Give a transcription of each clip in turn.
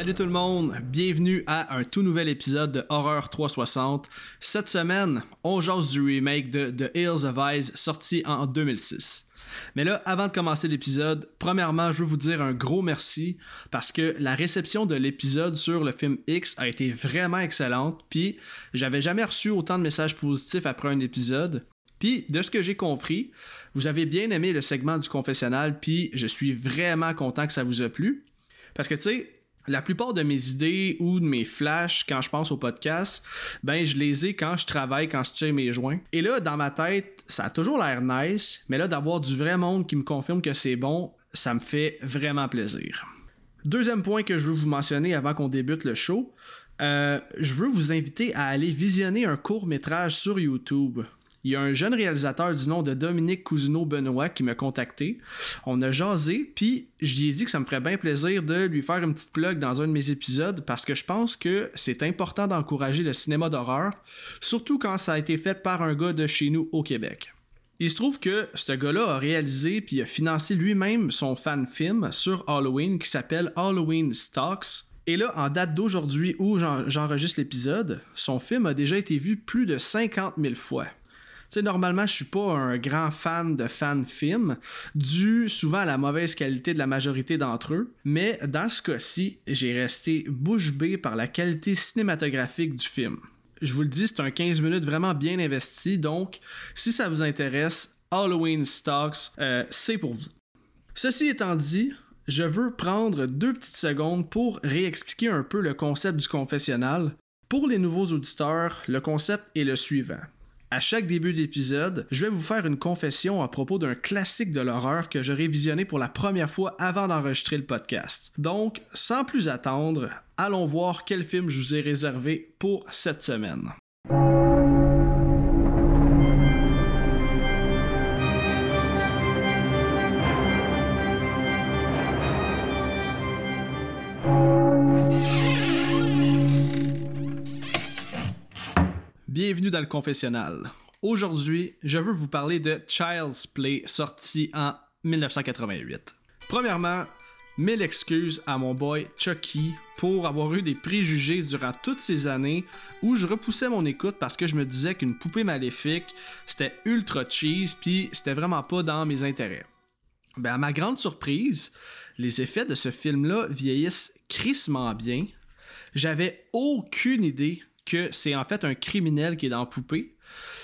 Salut tout le monde, bienvenue à un tout nouvel épisode de Horreur 360. Cette semaine, on jase du remake de The Hills of Ice sorti en 2006. Mais là, avant de commencer l'épisode, premièrement, je veux vous dire un gros merci parce que la réception de l'épisode sur le film X a été vraiment excellente, puis j'avais jamais reçu autant de messages positifs après un épisode. Puis, de ce que j'ai compris, vous avez bien aimé le segment du confessionnal, puis je suis vraiment content que ça vous a plu. Parce que, tu sais, la plupart de mes idées ou de mes flashs quand je pense au podcast, ben je les ai quand je travaille, quand je tire mes joints. Et là, dans ma tête, ça a toujours l'air nice, mais là, d'avoir du vrai monde qui me confirme que c'est bon, ça me fait vraiment plaisir. Deuxième point que je veux vous mentionner avant qu'on débute le show, euh, je veux vous inviter à aller visionner un court métrage sur YouTube il y a un jeune réalisateur du nom de Dominique Cousineau-Benoît qui m'a contacté. On a jasé, puis je lui ai dit que ça me ferait bien plaisir de lui faire une petite plug dans un de mes épisodes parce que je pense que c'est important d'encourager le cinéma d'horreur, surtout quand ça a été fait par un gars de chez nous au Québec. Il se trouve que ce gars-là a réalisé puis a financé lui-même son fan film sur Halloween qui s'appelle Halloween Stocks. Et là, en date d'aujourd'hui où j'enregistre l'épisode, son film a déjà été vu plus de 50 000 fois sais, normalement, je suis pas un grand fan de fan film, dû souvent à la mauvaise qualité de la majorité d'entre eux, mais dans ce cas-ci, j'ai resté bouche bée par la qualité cinématographique du film. Je vous le dis, c'est un 15 minutes vraiment bien investi, donc si ça vous intéresse, Halloween Stocks, euh, c'est pour vous. Ceci étant dit, je veux prendre deux petites secondes pour réexpliquer un peu le concept du confessionnal. Pour les nouveaux auditeurs, le concept est le suivant. À chaque début d'épisode, je vais vous faire une confession à propos d'un classique de l'horreur que j'aurai visionné pour la première fois avant d'enregistrer le podcast. Donc, sans plus attendre, allons voir quel film je vous ai réservé pour cette semaine. Bienvenue dans le confessionnal. Aujourd'hui, je veux vous parler de Child's Play, sorti en 1988. Premièrement, mille excuses à mon boy Chucky pour avoir eu des préjugés durant toutes ces années où je repoussais mon écoute parce que je me disais qu'une poupée maléfique, c'était ultra cheese puis c'était vraiment pas dans mes intérêts. Ben, à ma grande surprise, les effets de ce film-là vieillissent crissement bien. J'avais aucune idée c'est en fait un criminel qui est dans Poupée.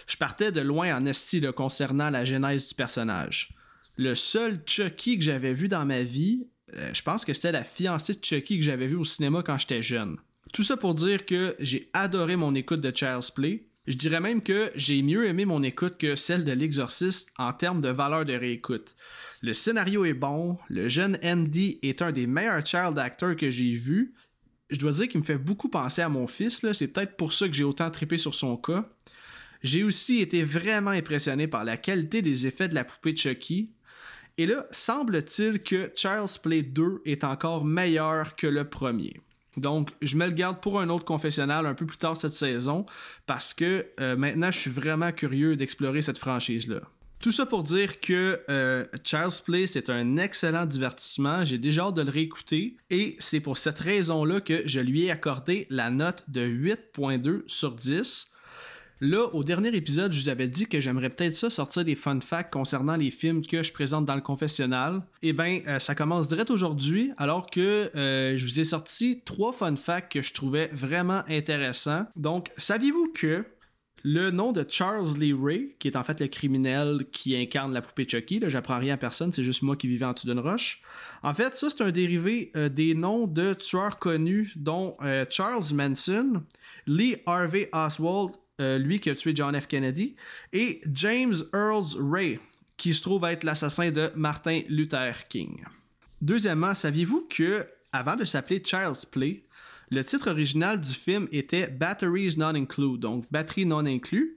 Je partais de loin en esti concernant la genèse du personnage. Le seul Chucky que j'avais vu dans ma vie, euh, je pense que c'était la fiancée de Chucky que j'avais vu au cinéma quand j'étais jeune. Tout ça pour dire que j'ai adoré mon écoute de Child's Play. Je dirais même que j'ai mieux aimé mon écoute que celle de L'Exorciste en termes de valeur de réécoute. Le scénario est bon, le jeune Andy est un des meilleurs child actors que j'ai vus, je dois dire qu'il me fait beaucoup penser à mon fils. C'est peut-être pour ça que j'ai autant trippé sur son cas. J'ai aussi été vraiment impressionné par la qualité des effets de la poupée Chucky. Et là, semble-t-il que Charles Play 2 est encore meilleur que le premier. Donc, je me le garde pour un autre confessionnal un peu plus tard cette saison parce que euh, maintenant, je suis vraiment curieux d'explorer cette franchise-là. Tout ça pour dire que euh, Charles Play, c'est un excellent divertissement. J'ai déjà hâte de le réécouter. Et c'est pour cette raison-là que je lui ai accordé la note de 8.2 sur 10. Là, au dernier épisode, je vous avais dit que j'aimerais peut-être ça sortir des fun facts concernant les films que je présente dans le confessionnal. Eh bien, euh, ça commence direct aujourd'hui, alors que euh, je vous ai sorti trois fun facts que je trouvais vraiment intéressants. Donc, saviez-vous que le nom de Charles Lee Ray, qui est en fait le criminel qui incarne la poupée Chucky, j'apprends rien à personne, c'est juste moi qui vivais en dessous d'une roche. En fait, ça, c'est un dérivé euh, des noms de tueurs connus, dont euh, Charles Manson, Lee Harvey Oswald, euh, lui qui a tué John F. Kennedy, et James Earls Ray, qui se trouve être l'assassin de Martin Luther King. Deuxièmement, saviez-vous que, avant de s'appeler Charles Play, le titre original du film était Batteries Not Included, donc batterie non inclus.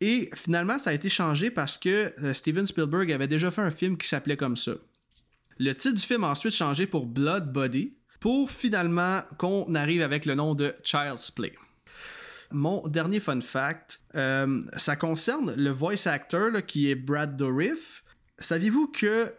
Et finalement, ça a été changé parce que euh, Steven Spielberg avait déjà fait un film qui s'appelait comme ça. Le titre du film a ensuite changé pour Blood Body, pour finalement qu'on arrive avec le nom de Child's Play. Mon dernier fun fact, euh, ça concerne le voice actor qui est Brad Dourif. Saviez-vous que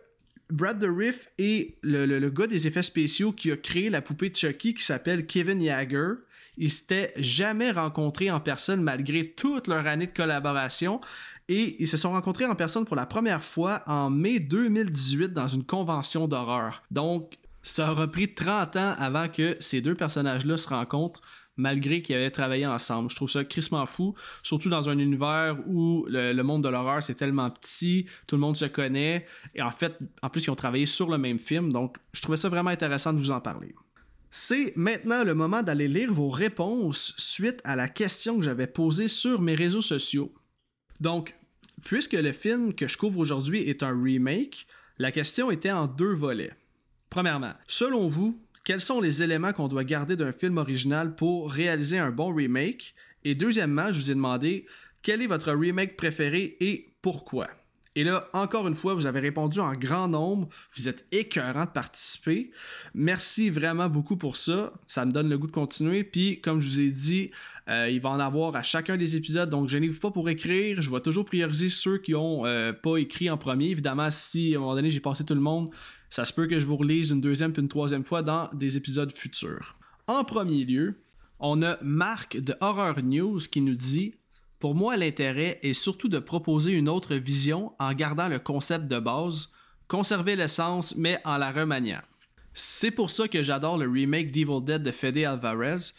Brad Dourif et le, le, gars des effets spéciaux qui a créé la poupée Chucky qui s'appelle Kevin Jagger, ils s'étaient jamais rencontrés en personne malgré toute leur année de collaboration. Et ils se sont rencontrés en personne pour la première fois en mai 2018 dans une convention d'horreur. Donc, ça aura pris 30 ans avant que ces deux personnages-là se rencontrent malgré qu'ils avaient travaillé ensemble. Je trouve ça crissement fou, surtout dans un univers où le, monde de l'horreur c'est tellement petit, tout le monde se connaît, et en fait, en plus, ils ont travaillé sur le même film, donc je trouvais ça vraiment intéressant de vous en parler. C'est maintenant le moment d'aller lire vos réponses suite à la question que j'avais posée sur mes réseaux sociaux. Donc, puisque le film que je couvre aujourd'hui est un remake, la question était en deux volets. Premièrement, selon vous, quels sont les éléments qu'on doit garder d'un film original pour réaliser un bon remake? Et deuxièmement, je vous ai demandé quel est votre remake préféré et pourquoi? Et là, encore une fois, vous avez répondu en grand nombre. Vous êtes écœurant de participer. Merci vraiment beaucoup pour ça. Ça me donne le goût de continuer. Puis, comme je vous ai dit, euh, il va en avoir à chacun des épisodes. Donc, je vous pas pour écrire. Je vais toujours prioriser ceux qui n'ont euh, pas écrit en premier. Évidemment, si à un moment donné j'ai passé tout le monde, ça se peut que je vous relise une deuxième puis une troisième fois dans des épisodes futurs. En premier lieu, on a Marc de Horror News qui nous dit pour moi, l'intérêt est surtout de proposer une autre vision en gardant le concept de base, conserver l'essence, mais en la remaniant. C'est pour ça que j'adore le remake d'Evil Dead de Fede Alvarez,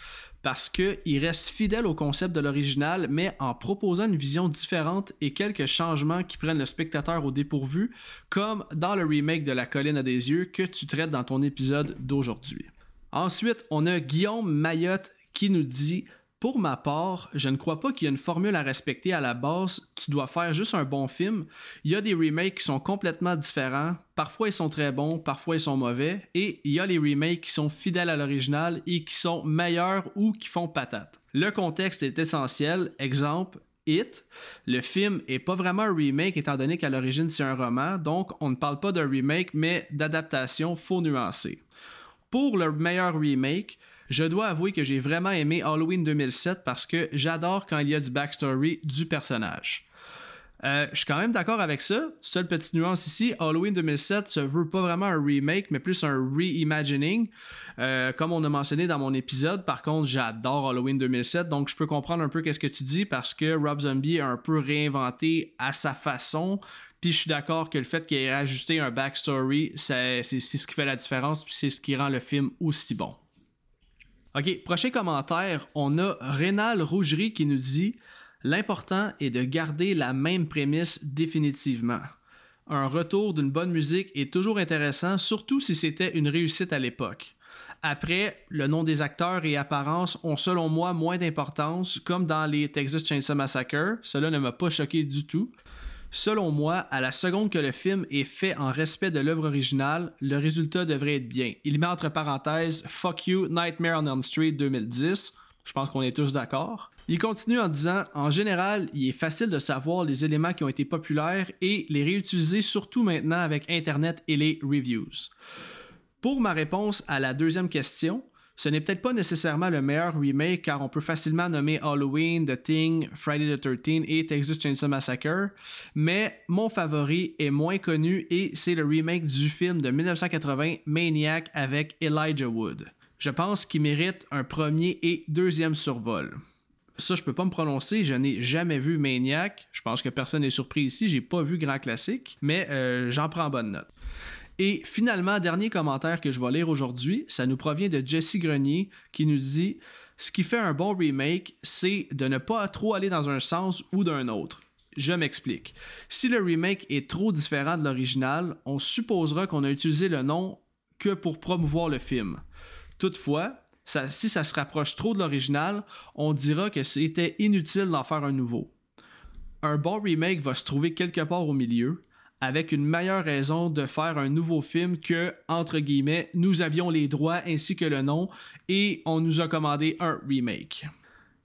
parce qu'il reste fidèle au concept de l'original, mais en proposant une vision différente et quelques changements qui prennent le spectateur au dépourvu, comme dans le remake de La colline à des yeux que tu traites dans ton épisode d'aujourd'hui. Ensuite, on a Guillaume Mayotte qui nous dit pour ma part, je ne crois pas qu'il y ait une formule à respecter à la base. Tu dois faire juste un bon film. Il y a des remakes qui sont complètement différents. Parfois, ils sont très bons, parfois, ils sont mauvais. Et il y a les remakes qui sont fidèles à l'original et qui sont meilleurs ou qui font patate. Le contexte est essentiel. Exemple, It. Le film est pas vraiment un remake étant donné qu'à l'origine c'est un roman, donc on ne parle pas d'un remake mais d'adaptation, faut nuancer. Pour le meilleur remake, je dois avouer que j'ai vraiment aimé Halloween 2007 parce que j'adore quand il y a du backstory du personnage. Euh, je suis quand même d'accord avec ça. Seule petite nuance ici, Halloween 2007 se veut pas vraiment un remake, mais plus un reimagining. Euh, comme on a mentionné dans mon épisode, par contre, j'adore Halloween 2007, donc je peux comprendre un peu qu'est-ce que tu dis parce que Rob Zombie a un peu réinventé à sa façon. Puis je suis d'accord que le fait qu'il ait ajouté un backstory, c'est ce qui fait la différence, puis c'est ce qui rend le film aussi bon. OK, prochain commentaire, on a Rénal Rougerie qui nous dit L'important est de garder la même prémisse définitivement. Un retour d'une bonne musique est toujours intéressant, surtout si c'était une réussite à l'époque. Après, le nom des acteurs et apparences ont selon moi moins d'importance, comme dans les Texas Chainsaw Massacre. Cela ne m'a pas choqué du tout. Selon moi, à la seconde que le film est fait en respect de l'œuvre originale, le résultat devrait être bien. Il met entre parenthèses Fuck You, Nightmare on Elm Street 2010. Je pense qu'on est tous d'accord. Il continue en disant En général, il est facile de savoir les éléments qui ont été populaires et les réutiliser surtout maintenant avec Internet et les reviews. Pour ma réponse à la deuxième question, ce n'est peut-être pas nécessairement le meilleur remake car on peut facilement nommer Halloween, The Thing, Friday the 13 et Texas Chainsaw Massacre, mais mon favori est moins connu et c'est le remake du film de 1980 Maniac avec Elijah Wood. Je pense qu'il mérite un premier et deuxième survol. Ça, je peux pas me prononcer, je n'ai jamais vu Maniac. Je pense que personne n'est surpris ici, j'ai pas vu Grand Classique, mais euh, j'en prends bonne note. Et finalement, dernier commentaire que je vais lire aujourd'hui, ça nous provient de Jesse Grenier qui nous dit Ce qui fait un bon remake, c'est de ne pas trop aller dans un sens ou d'un autre. Je m'explique. Si le remake est trop différent de l'original, on supposera qu'on a utilisé le nom que pour promouvoir le film. Toutefois, si ça se rapproche trop de l'original, on dira que c'était inutile d'en faire un nouveau. Un bon remake va se trouver quelque part au milieu, avec une meilleure raison de faire un nouveau film que, entre guillemets, nous avions les droits ainsi que le nom et on nous a commandé un remake.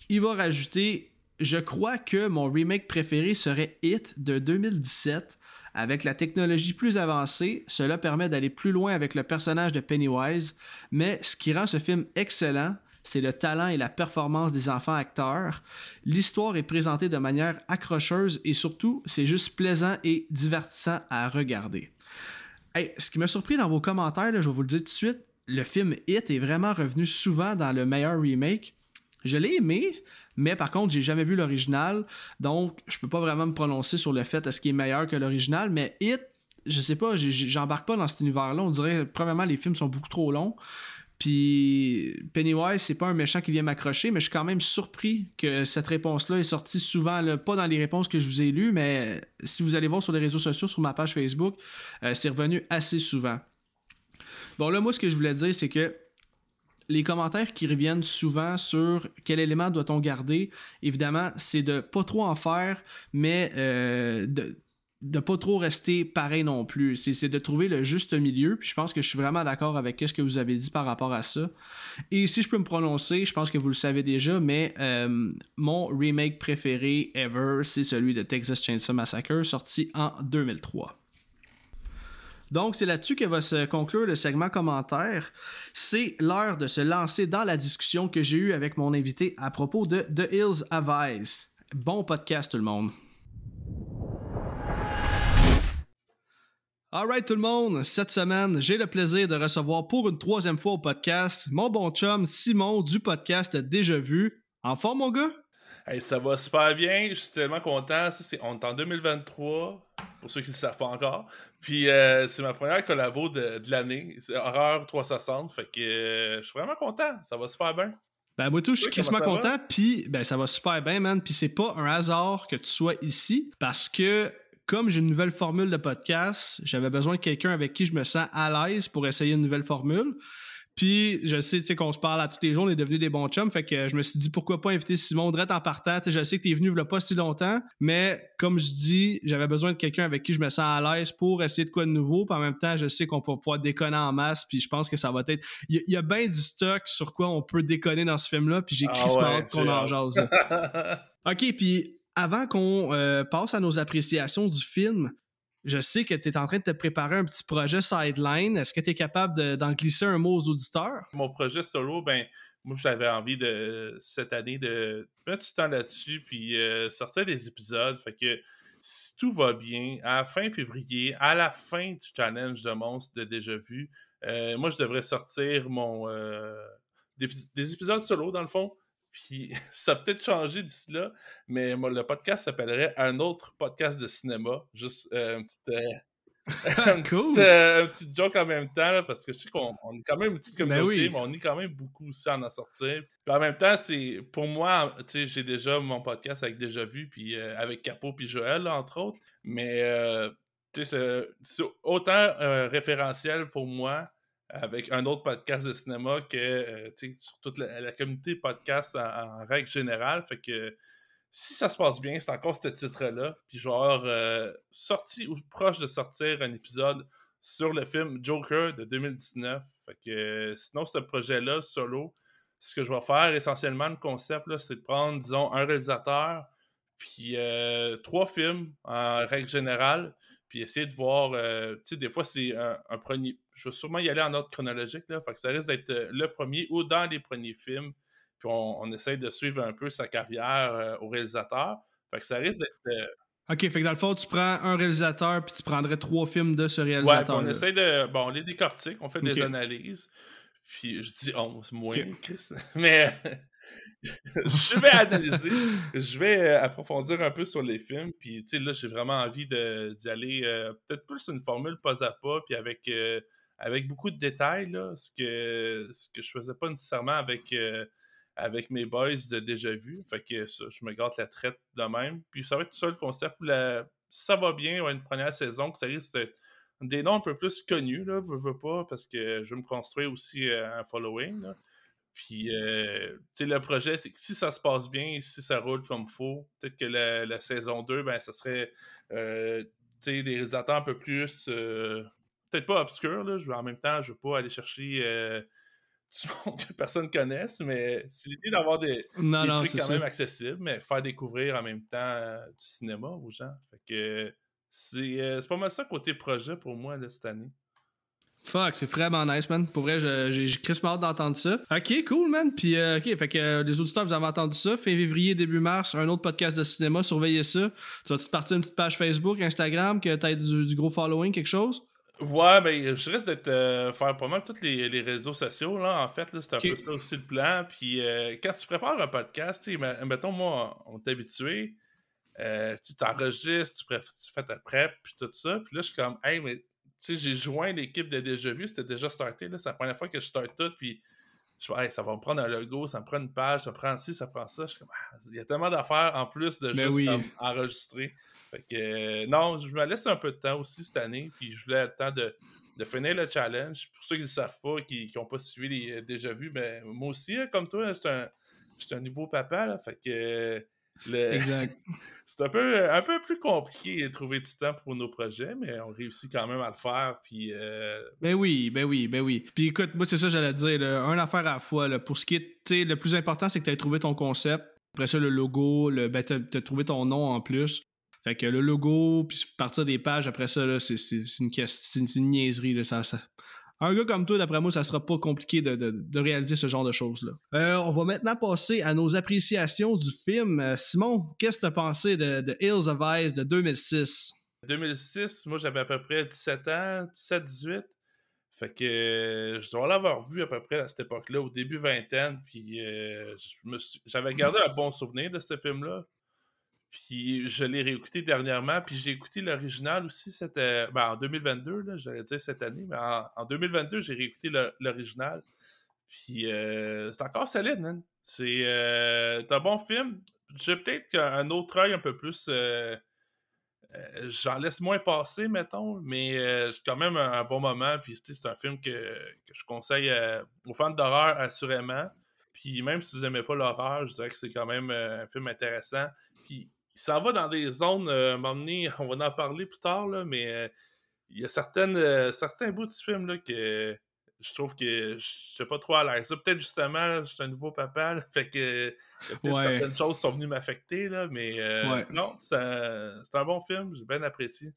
Il va rajouter Je crois que mon remake préféré serait Hit de 2017. Avec la technologie plus avancée, cela permet d'aller plus loin avec le personnage de Pennywise, mais ce qui rend ce film excellent, c'est le talent et la performance des enfants acteurs. L'histoire est présentée de manière accrocheuse et surtout, c'est juste plaisant et divertissant à regarder. Ce qui m'a surpris dans vos commentaires, je vais vous le dire tout de suite, le film Hit est vraiment revenu souvent dans le meilleur remake. Je l'ai aimé, mais par contre, j'ai jamais vu l'original, donc je peux pas vraiment me prononcer sur le fait est-ce qu'il est meilleur que l'original, mais Hit, je sais pas, j'embarque pas dans cet univers-là. On dirait, premièrement, les films sont beaucoup trop longs. Puis Pennywise, c'est pas un méchant qui vient m'accrocher, mais je suis quand même surpris que cette réponse-là est sortie souvent, pas dans les réponses que je vous ai lues, mais si vous allez voir sur les réseaux sociaux, sur ma page Facebook, euh, c'est revenu assez souvent. Bon, là, moi, ce que je voulais dire, c'est que les commentaires qui reviennent souvent sur quel élément doit-on garder, évidemment, c'est de pas trop en faire, mais euh, de de pas trop rester pareil non plus. C'est de trouver le juste milieu. Je pense que je suis vraiment d'accord avec ce que vous avez dit par rapport à ça. Et si je peux me prononcer, je pense que vous le savez déjà, mais euh, mon remake préféré ever, c'est celui de Texas Chainsaw Massacre, sorti en 2003. Donc, c'est là-dessus que va se conclure le segment commentaire. C'est l'heure de se lancer dans la discussion que j'ai eue avec mon invité à propos de The Hills Avice. Bon podcast, tout le monde. Alright tout le monde, cette semaine, j'ai le plaisir de recevoir pour une troisième fois au podcast mon bon chum Simon du podcast Déjà Vu. En forme mon gars? Hey, ça va super bien, je suis tellement content. on est en 2023, pour ceux qui ne le savent pas encore. Puis euh, c'est ma première collabo de, l'année, c'est Horreur 360, fait que euh, je suis vraiment content, ça va super bien. Ben moi tout, je suis crissement content, puis ben ça va super bien man, puis c'est pas un hasard que tu sois ici, parce que comme j'ai une nouvelle formule de podcast, j'avais besoin de quelqu'un avec qui je me sens à l'aise pour essayer une nouvelle formule. Puis je sais, tu sais, qu'on se parle à tous les jours, on est devenus des bons chums, fait que je me suis dit pourquoi pas inviter Simon Drette en partant? Tu sais, je sais que t'es venu pas si longtemps, mais comme je dis, j'avais besoin de quelqu'un avec qui je me sens à l'aise pour essayer de quoi de nouveau. Puis en même temps, je sais qu'on peut pouvoir déconner en masse, puis je pense que ça va être. Il y, a, bien du stock sur quoi on peut déconner dans ce film-là, puis j'ai ah qu'on en jase. ok, puis avant qu'on euh, passe à nos appréciations du film, je sais que tu es en train de te préparer un petit projet sideline. Est-ce que tu es capable d'en glisser un mot aux auditeurs? Mon projet solo, ben, moi, j'avais envie de cette année de mettre du temps là-dessus puis euh, sortir des épisodes. Fait que si tout va bien, à la fin février, à la fin du challenge de monstres de déjà vu, euh, moi, je devrais sortir mon des, épisodes solo, dans le fond, puis ça a peut-être changé d'ici là, mais moi, le podcast s'appellerait Un autre podcast de cinéma. Juste euh, un petit. Euh, euh, un, petit, joke en même temps, parce que je sais qu'on est quand même une petite ben communauté, mais on est quand même beaucoup aussi à en sortir. Puis en même temps, c'est pour moi, tu sais, j'ai déjà mon podcast avec Déjà Vu, puis avec Capo, puis Joël, entre autres. Mais tu sais, c'est autant référentiel pour moi avec un autre podcast de cinéma que euh, sur toute la, communauté podcast en, règle générale. Fait que si ça se passe bien, c'est encore ce titre-là. Puis avoir euh, sorti ou proche de sortir un épisode sur le film Joker de 2019. Fait que sinon, ce projet-là, solo, ce que je vais faire essentiellement, le concept, c'est de prendre, disons, un réalisateur, puis euh, trois films en règle générale, puis essayer de voir, euh, tu sais, des fois, c'est un, premier. Je vais sûrement y aller en ordre chronologique, là. Fait que ça risque d'être euh, le premier ou dans les premiers films. Puis on, on essaye de suivre un peu sa carrière euh, au réalisateur. Fait que ça risque d'être. Ok, fait que dans le fond, tu prends un réalisateur, puis tu prendrais trois films de ce réalisateur. Ouais, on essaie de. Bon, on les décortique, on fait des analyses. Puis je dis 11, moins, Chris. Mais je vais analyser, je vais euh, approfondir un peu sur les films. Puis, tu sais, là, j'ai vraiment envie d'y aller euh, peut-être plus une formule pas à pas, puis avec, euh, avec beaucoup de détails, là, ce que, ce que je faisais pas nécessairement avec, avec mes boys de déjà vu. Fait que ça, je me garde la traite de même. Puis, ça va être tout ça le concept. La, si ça va bien, une première saison, que ça risque d'être des noms un peu plus connus, là, je veux pas, parce que je veux me construire aussi euh, un following. Puis, euh, tu sais, le projet, c'est que si ça se passe bien, si ça roule comme il faut, peut-être que la, saison 2, ben, ça serait, euh, tu sais, des réalisateurs un peu plus, peut-être pas obscurs, là, je veux, en même temps, je veux pas aller chercher du monde que personne connaisse, mais c'est l'idée d'avoir des, trucs quand même accessibles, mais faire découvrir en même temps du cinéma aux gens. Fait que euh, c'est pas mal ça côté projet pour moi de cette année. Fuck, c'est vraiment nice, man. Pour vrai, j'ai crissement hâte d'entendre ça. Ok, cool, man. Puis, euh, ok, fait que euh, les auditeurs, vous avez entendu ça. Fin février, début mars, un autre podcast de cinéma. Surveillez ça. Tu vas-tu partir une petite page Facebook, Instagram, que t'as du, du gros following, quelque chose? Ouais, ben, je risque d'être euh, faire pas mal tous les, les réseaux sociaux, là, en fait. là, C'est un peu ça aussi le plan. Puis euh, quand tu prépares un podcast, mettons, moi, on est habitué. euh, tu t'enregistres, tu, fais ta prep, puis tout ça. Puis là, je suis comme, hey, mais tu sais, j'ai joint l'équipe de Déjà Vu, c'était déjà starté. là. C'est la première fois que je start tout. Puis je fais, hey, ça va me prendre un logo, ça me prend une page, ça prend ci, ça prend ça. Je suis comme, ah, il y a tellement d'affaires en plus de Ben juste oui. comme, enregistrer. Fait que, euh, non, je me laisse un peu de temps aussi cette année, puis je voulais le temps de, de finir le challenge. Pour ceux qui ne le savent pas, qui n'ont pas suivi les euh, déjà vus, ben, moi aussi, hein, comme toi, j'étais un, un nouveau papa, là, fait que euh, le- Exact. c'est un peu, un peu plus compliqué de trouver du temps pour nos projets, mais on réussit quand même à le faire, puis euh, Ben oui, ben oui, ben oui. Puis écoute, moi, c'est ça que j'allais dire. Là, un affaire à la fois. Là, pour ce qui est, tu le plus important, c'est que tu aies trouvé ton concept. Après ça, le logo, le, ben, t'as t'as trouvé ton nom en plus. Fait que le logo, puis partir des pages, après ça, là, c'est une, question- c'est une, une niaiserie. Là, ça, ça- Un gars comme toi, d'après moi, ça sera pas compliqué de, de- de réaliser ce genre de choses-là. Euh, on va maintenant passer à nos appréciations du film. Euh, Simon, qu'est-ce que tu as pensé de, de Hills of Ice de 2006? 2006, moi j'avais à peu près 17 ans, 17-18. Fait que euh, je dois l'avoir vu à peu près à cette époque-là, au début vingtaine. Puis euh, j'avais gardé un bon souvenir de ce film-là. Puis je l'ai réécouté dernièrement. Puis j'ai écouté l'original aussi c'était ben, en 2022, là, j'allais dire cette année, mais en, en 2022, j'ai réécouté l'original. Puis euh, c'est encore solide, man. C'est euh, c'est un bon film. J'ai peut-être un autre œil un peu plus. euh, euh, J'en laisse moins passer, mettons, mais euh, c'est quand même un, bon moment. Puis c'est un film que, que je conseille euh, aux fans d'horreur, assurément. Puis même si vous n'aimez pas l'horreur, je dirais que c'est quand même euh, un film intéressant. Puis il s'en va dans des zones, euh, on va en parler plus tard, là, mais euh, il y a certaines, euh, certains bouts du film là, que je trouve que je suis pas trop à l'aise. Peut-être justement, là, je suis un nouveau papa, là, fait que peut-être Ouais. certaines choses sont venues m'affecter, là, mais euh, Ouais. non, c'est un, bon film, j'ai bien apprécié.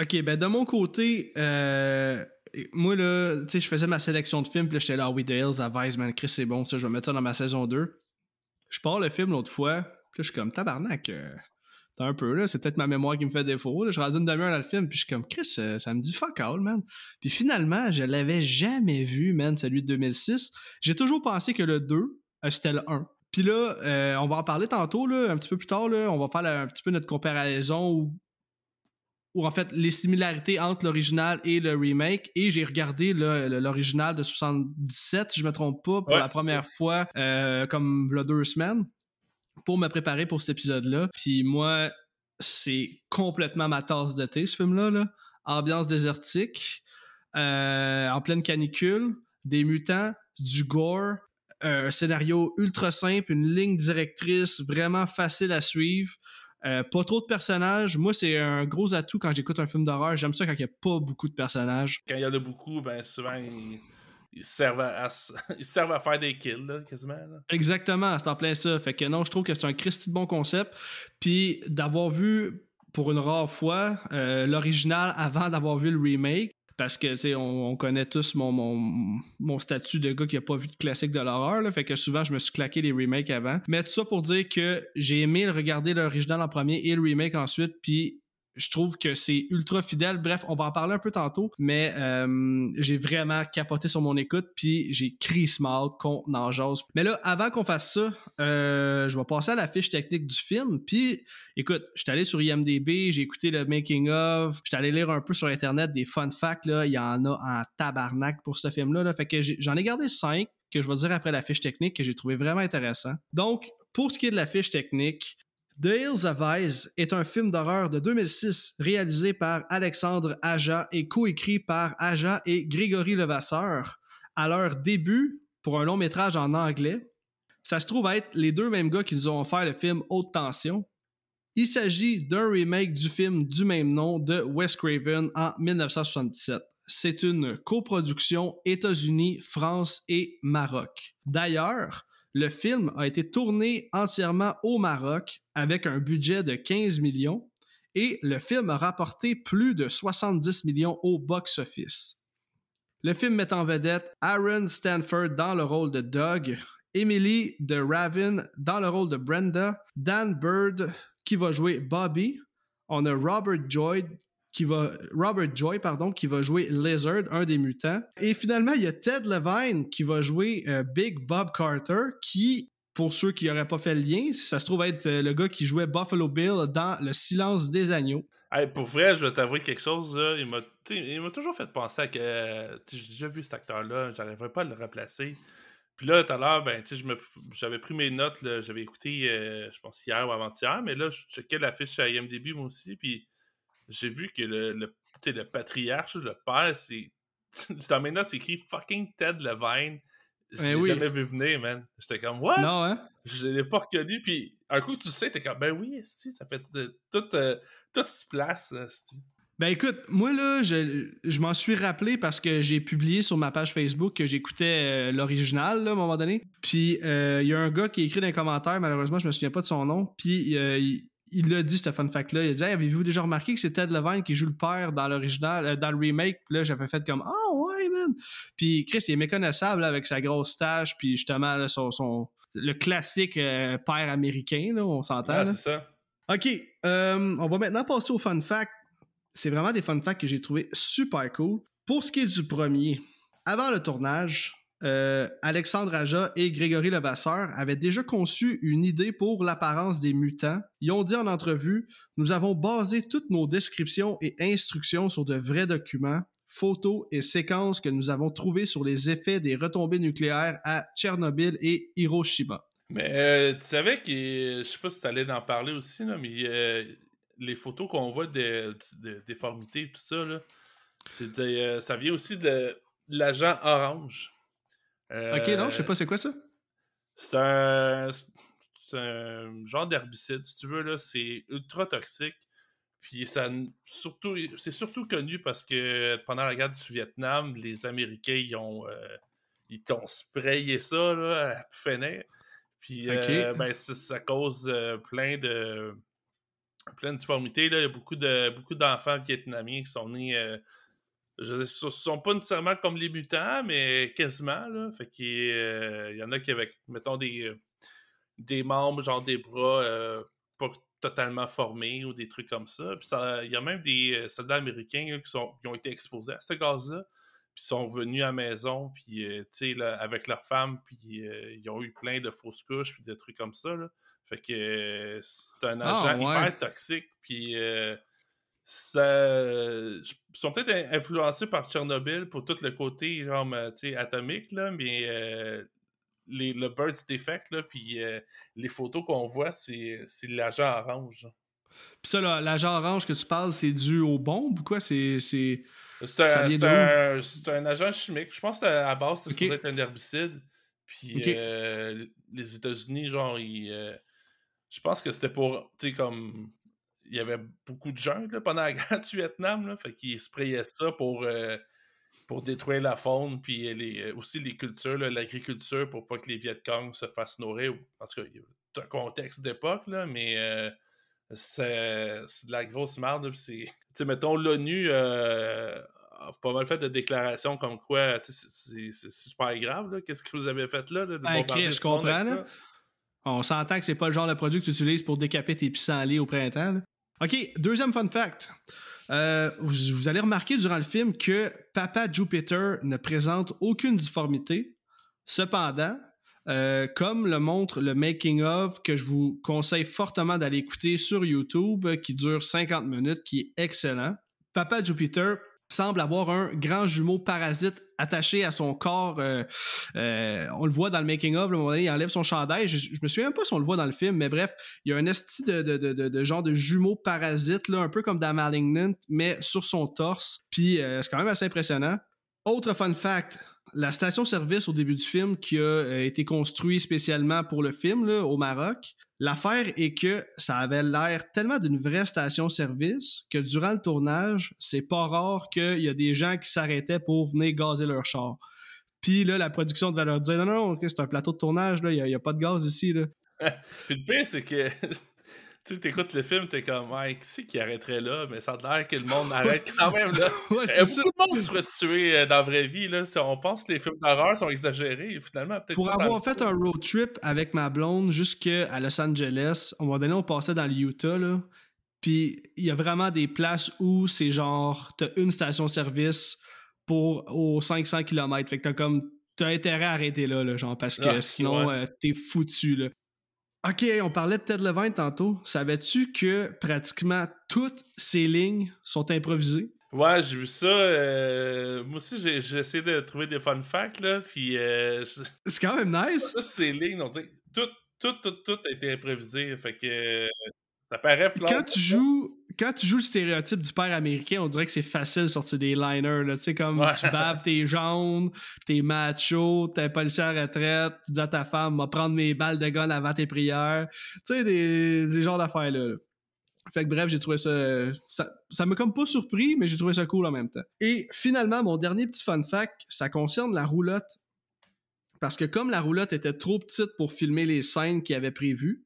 Ok, ben de mon côté, euh, moi là, tu sais, je faisais ma sélection de films, puis j'étais là, ah oui, Hills, à Vice, man, Chris, c'est bon, ça, je vais mettre ça dans ma saison 2. Je pars le film l'autre fois, puis là, je suis comme, tabarnak, euh, t'as un peu, là, c'est peut-être ma mémoire qui me fait défaut, là, je suis rendu une demi-heure dans le film, puis je suis comme, Chris, euh, ça me dit fuck all, man. Puis finalement, je l'avais jamais vu, man, celui de 2006. J'ai toujours pensé que le 2, euh, c'était le 1. Puis là, euh, on va en parler tantôt, là, un petit peu plus tard, là, on va faire un petit peu notre comparaison ou ou en fait les similarités entre l'original et le remake. Et j'ai regardé l'original de 77, si je me trompe pas, pour Ouais, la première fois, euh, comme il deux semaines, pour me préparer pour cet épisode-là. Puis moi, c'est complètement ma tasse de thé, ce film-là. Là. Ambiance désertique, euh, en pleine canicule, des mutants, du gore, euh, un scénario ultra simple, une ligne directrice vraiment facile à suivre. Euh, pas trop de personnages. Moi, c'est un gros atout quand j'écoute un film d'horreur. J'aime ça quand il n'y a pas beaucoup de personnages. Quand il y en a beaucoup, ben souvent ils servent, à, ils servent à faire des kills, quasiment. là. Exactement, c'est en plein ça. Fait que non, je trouve que c'est un Christy de bon concept. Puis d'avoir vu pour une rare fois euh, l'original avant d'avoir vu le remake, parce que tu sais, on, on connaît tous mon, mon, mon statut de gars qui a pas vu de classique de l'horreur, fait que souvent je me suis claqué les remakes avant. Mais tout ça pour dire que j'ai aimé regarder l'original en premier et le remake ensuite, puis je trouve que c'est ultra fidèle. Bref, on va en parler un peu tantôt, mais euh, j'ai vraiment capoté sur mon écoute, puis j'ai crié smart qu'on en. Mais là, avant qu'on fasse ça, euh, je vais passer à la fiche technique du film. Puis, écoute, je suis allé sur IMDb, j'ai écouté le making of, je suis allé lire un peu sur Internet des fun facts. Là, il y en a en tabarnak pour ce film-là. Là. Fait que j'en ai gardé cinq que je vais dire après la fiche technique que j'ai trouvé vraiment intéressant. Donc, pour ce qui est de la fiche technique, The Hills of Ice est un film d'horreur de 2006 réalisé par Alexandre Aja et coécrit par Aja et Grégory Levasseur à leur début pour un long métrage en anglais. Ça se trouve être les deux mêmes gars qui nous ont offert le film Haute Tension. Il s'agit d'un remake du film du même nom de Wes Craven en 1977. C'est une coproduction États-Unis, France et Maroc. D'ailleurs, le film a été tourné entièrement au Maroc avec un budget de 15 millions et le film a rapporté plus de 70 millions au box-office. Le film met en vedette Aaron Stanford dans le rôle de Doug, Emily de Raven dans le rôle de Brenda, Dan Bird qui va jouer Bobby, on a Robert Joyd qui va Robert Joy pardon qui va jouer Lizard, un des mutants. Et finalement, il y a Ted Levine qui va jouer euh, Big Bob Carter qui pour ceux qui n'auraient pas fait le lien, ça se trouve être euh, le gars qui jouait Buffalo Bill dans Le silence des agneaux. pour vrai, je vais t'avouer quelque chose. Il m'a toujours fait penser à que. J'ai déjà vu cet acteur-là, j'arriverais pas à le replacer. Puis là, tout à l'heure, ben, j'avais pris mes notes, j'avais écouté, euh, je pense, hier ou avant-hier, mais là, je checkais l'affiche à IMDb, moi aussi, puis j'ai vu que le, le, le patriarche, le père, c'est. Dans mes notes, c'est écrit fucking Ted Levine. Je l'ai jamais vu venir, man. J'étais comme, what? Non, hein? Je l'ai pas reconnu, puis un coup, tu sais, t'es comme, ben oui, ça fait tout, euh, tout se place, Ben écoute, moi là, je, je m'en suis rappelé parce que j'ai publié sur ma page Facebook que j'écoutais euh, l'original à un moment donné. Puis euh, il y a un gars qui a écrit dans les commentaires, malheureusement je me souviens pas de son nom, puis il, il l'a dit, ce fun fact-là. Il a dit Avez-vous déjà remarqué que c'est Ted Levine qui joue le père dans l'original, euh, dans le remake? Puis là, j'avais fait comme Oh, ouais, man. Puis Chris, il est méconnaissable avec sa grosse tâche, puis justement, son, le classique euh, père américain, là, on s'entend. Ah, c'est ça. Ok, euh, on va maintenant passer au fun fact. C'est vraiment des fun facts que j'ai trouvé super cool. Pour ce qui est du premier, avant le tournage, euh, Alexandre Aja et Grégory Levasseur avaient déjà conçu une idée pour l'apparence des mutants. Ils ont dit en entrevue Nous avons basé toutes nos descriptions et instructions sur de vrais documents, photos et séquences que nous avons trouvées sur les effets des retombées nucléaires à Tchernobyl et Hiroshima. Mais euh, tu savais que, je sais pas si tu allais en parler aussi, mais euh, les photos qu'on voit de, déformités et tout ça, ça vient aussi de l'agent orange. Ok, non, je sais pas, c'est quoi ça? C'est un, genre d'herbicide, si tu veux, là. C'est ultra toxique. Puis ça surtout c'est surtout connu parce que pendant la guerre du Vietnam, les Américains ils ont euh, ils t'ont sprayé ça là, à finir. Puis euh, ben, ça, cause euh, plein de plein de difformités. Là. Il y a beaucoup de beaucoup d'enfants vietnamiens qui sont nés je, ce sont pas nécessairement comme les mutants, mais quasiment. Là. Fait qu'il euh, y en a qui avaient, mettons, des, euh, des membres, genre des bras euh, pas totalement formés ou des trucs comme ça. Puis il y a même des soldats américains qui, sont, qui ont été exposés à ce gaz-là. Puis sont venus à la maison, puis avec leur femme, puis ils ont eu plein de fausses couches, puis de trucs comme ça. Là. Fait que c'est un ah, agent hyper toxique, puis ça, sont peut-être influencés par Tchernobyl pour tout le côté genre, atomique, là, mais euh, les, le Bird's Defect, là, puis euh, les photos qu'on voit, c'est l'agent orange. Puis ça, l'agent orange que tu parles, c'est dû aux bombes ou quoi? C'est un, un, agent chimique. Je pense qu'à la base, c'était okay. être un herbicide. Puis euh, les États-Unis, genre, ils, je pense que c'était pour, tu sais, comme il y avait beaucoup de jungle pendant la guerre du Vietnam. Là, fait qu'ils sprayaient ça pour, euh, pour détruire la faune, puis les, euh, aussi les cultures, l'agriculture, pour pas que les Vietcong se fassent nourrir. Parce que c'est un contexte d'époque, mais euh, c'est de la grosse merde. Tu sais, mettons, l'ONU a pas mal fait de déclarations comme quoi c'est super grave. Qu'est-ce que vous avez fait là? de ben, je comprends. On s'entend que c'est pas le genre de produit que tu utilises pour décaper tes pissenlits au printemps. OK, deuxième fun fact. Euh, vous, allez remarquer durant le film que Papa Jupiter ne présente aucune difformité. Cependant, euh, comme le montre le making of que je vous conseille fortement d'aller écouter sur YouTube, qui dure 50 minutes, qui est excellent. Papa Jupiter semble avoir un grand jumeau parasite attaché à son corps. Euh, euh, on le voit dans le making of, moment il enlève son chandail. Je, me souviens pas si on le voit dans le film, mais bref, il y a un esti de, de, genre de jumeau parasite, là, un peu comme dans Malignant, mais sur son torse. Puis euh, c'est quand même assez impressionnant. Autre fun fact, la station-service au début du film qui a été construite spécialement pour le film là, au Maroc, L'affaire est que ça avait l'air tellement d'une vraie station-service que durant le tournage, c'est pas rare qu'il y a des gens qui s'arrêtaient pour venir gazer leur char. Puis là, la production devait leur dire non, non, c'est un plateau de tournage, il n'y a, pas de gaz ici. Puis le pire, c'est que tu écoutes le film, t'es comme, Mike, qui c'est qui arrêterait là? Mais ça a l'air que le monde arrête quand même là. ouais, euh, c'est Beaucoup de monde serait tué euh, dans la vraie vie. Là. On pense que les films d'horreur sont exagérés. Finalement, peut-être Pour avoir fait un road trip avec ma blonde jusqu'à Los Angeles, à un moment donné, on passait dans le Utah. Là. Puis il y a vraiment des places où c'est genre, t'as une station-service pour aux 500 km. Fait que t'as comme, t'as intérêt à arrêter là, là genre, parce que Ah, sinon, ouais. euh, t'es foutu, là. Ok, on parlait de Ted Levine tantôt. Savais-tu que pratiquement toutes ces lignes sont improvisées? Ouais, j'ai vu ça. euh, moi aussi, j'ai essayé de trouver des fun facts, là. Puis, euh, je- C'est quand même nice. ça, ces lignes, on dirait que tout, tout, tout, tout a été improvisé. Fait que euh, ça paraît flat. Quand tu joues, quand tu joues le stéréotype du père américain, on dirait que c'est facile de sortir des liners. là. Tu sais, comme Ouais. tu baves tes jambes, t'es macho, t'es policier à retraite, tu dis à ta femme, va prendre mes balles de gun avant tes prières. Tu sais, des, des genres d'affaires-là. là. Fait que bref, j'ai trouvé ça. Ça ça m'a comme pas surpris, mais j'ai trouvé ça cool en même temps. Et finalement, mon dernier petit fun fact, ça concerne la roulotte. Parce que comme la roulotte était trop petite pour filmer les scènes qu'il avait prévues,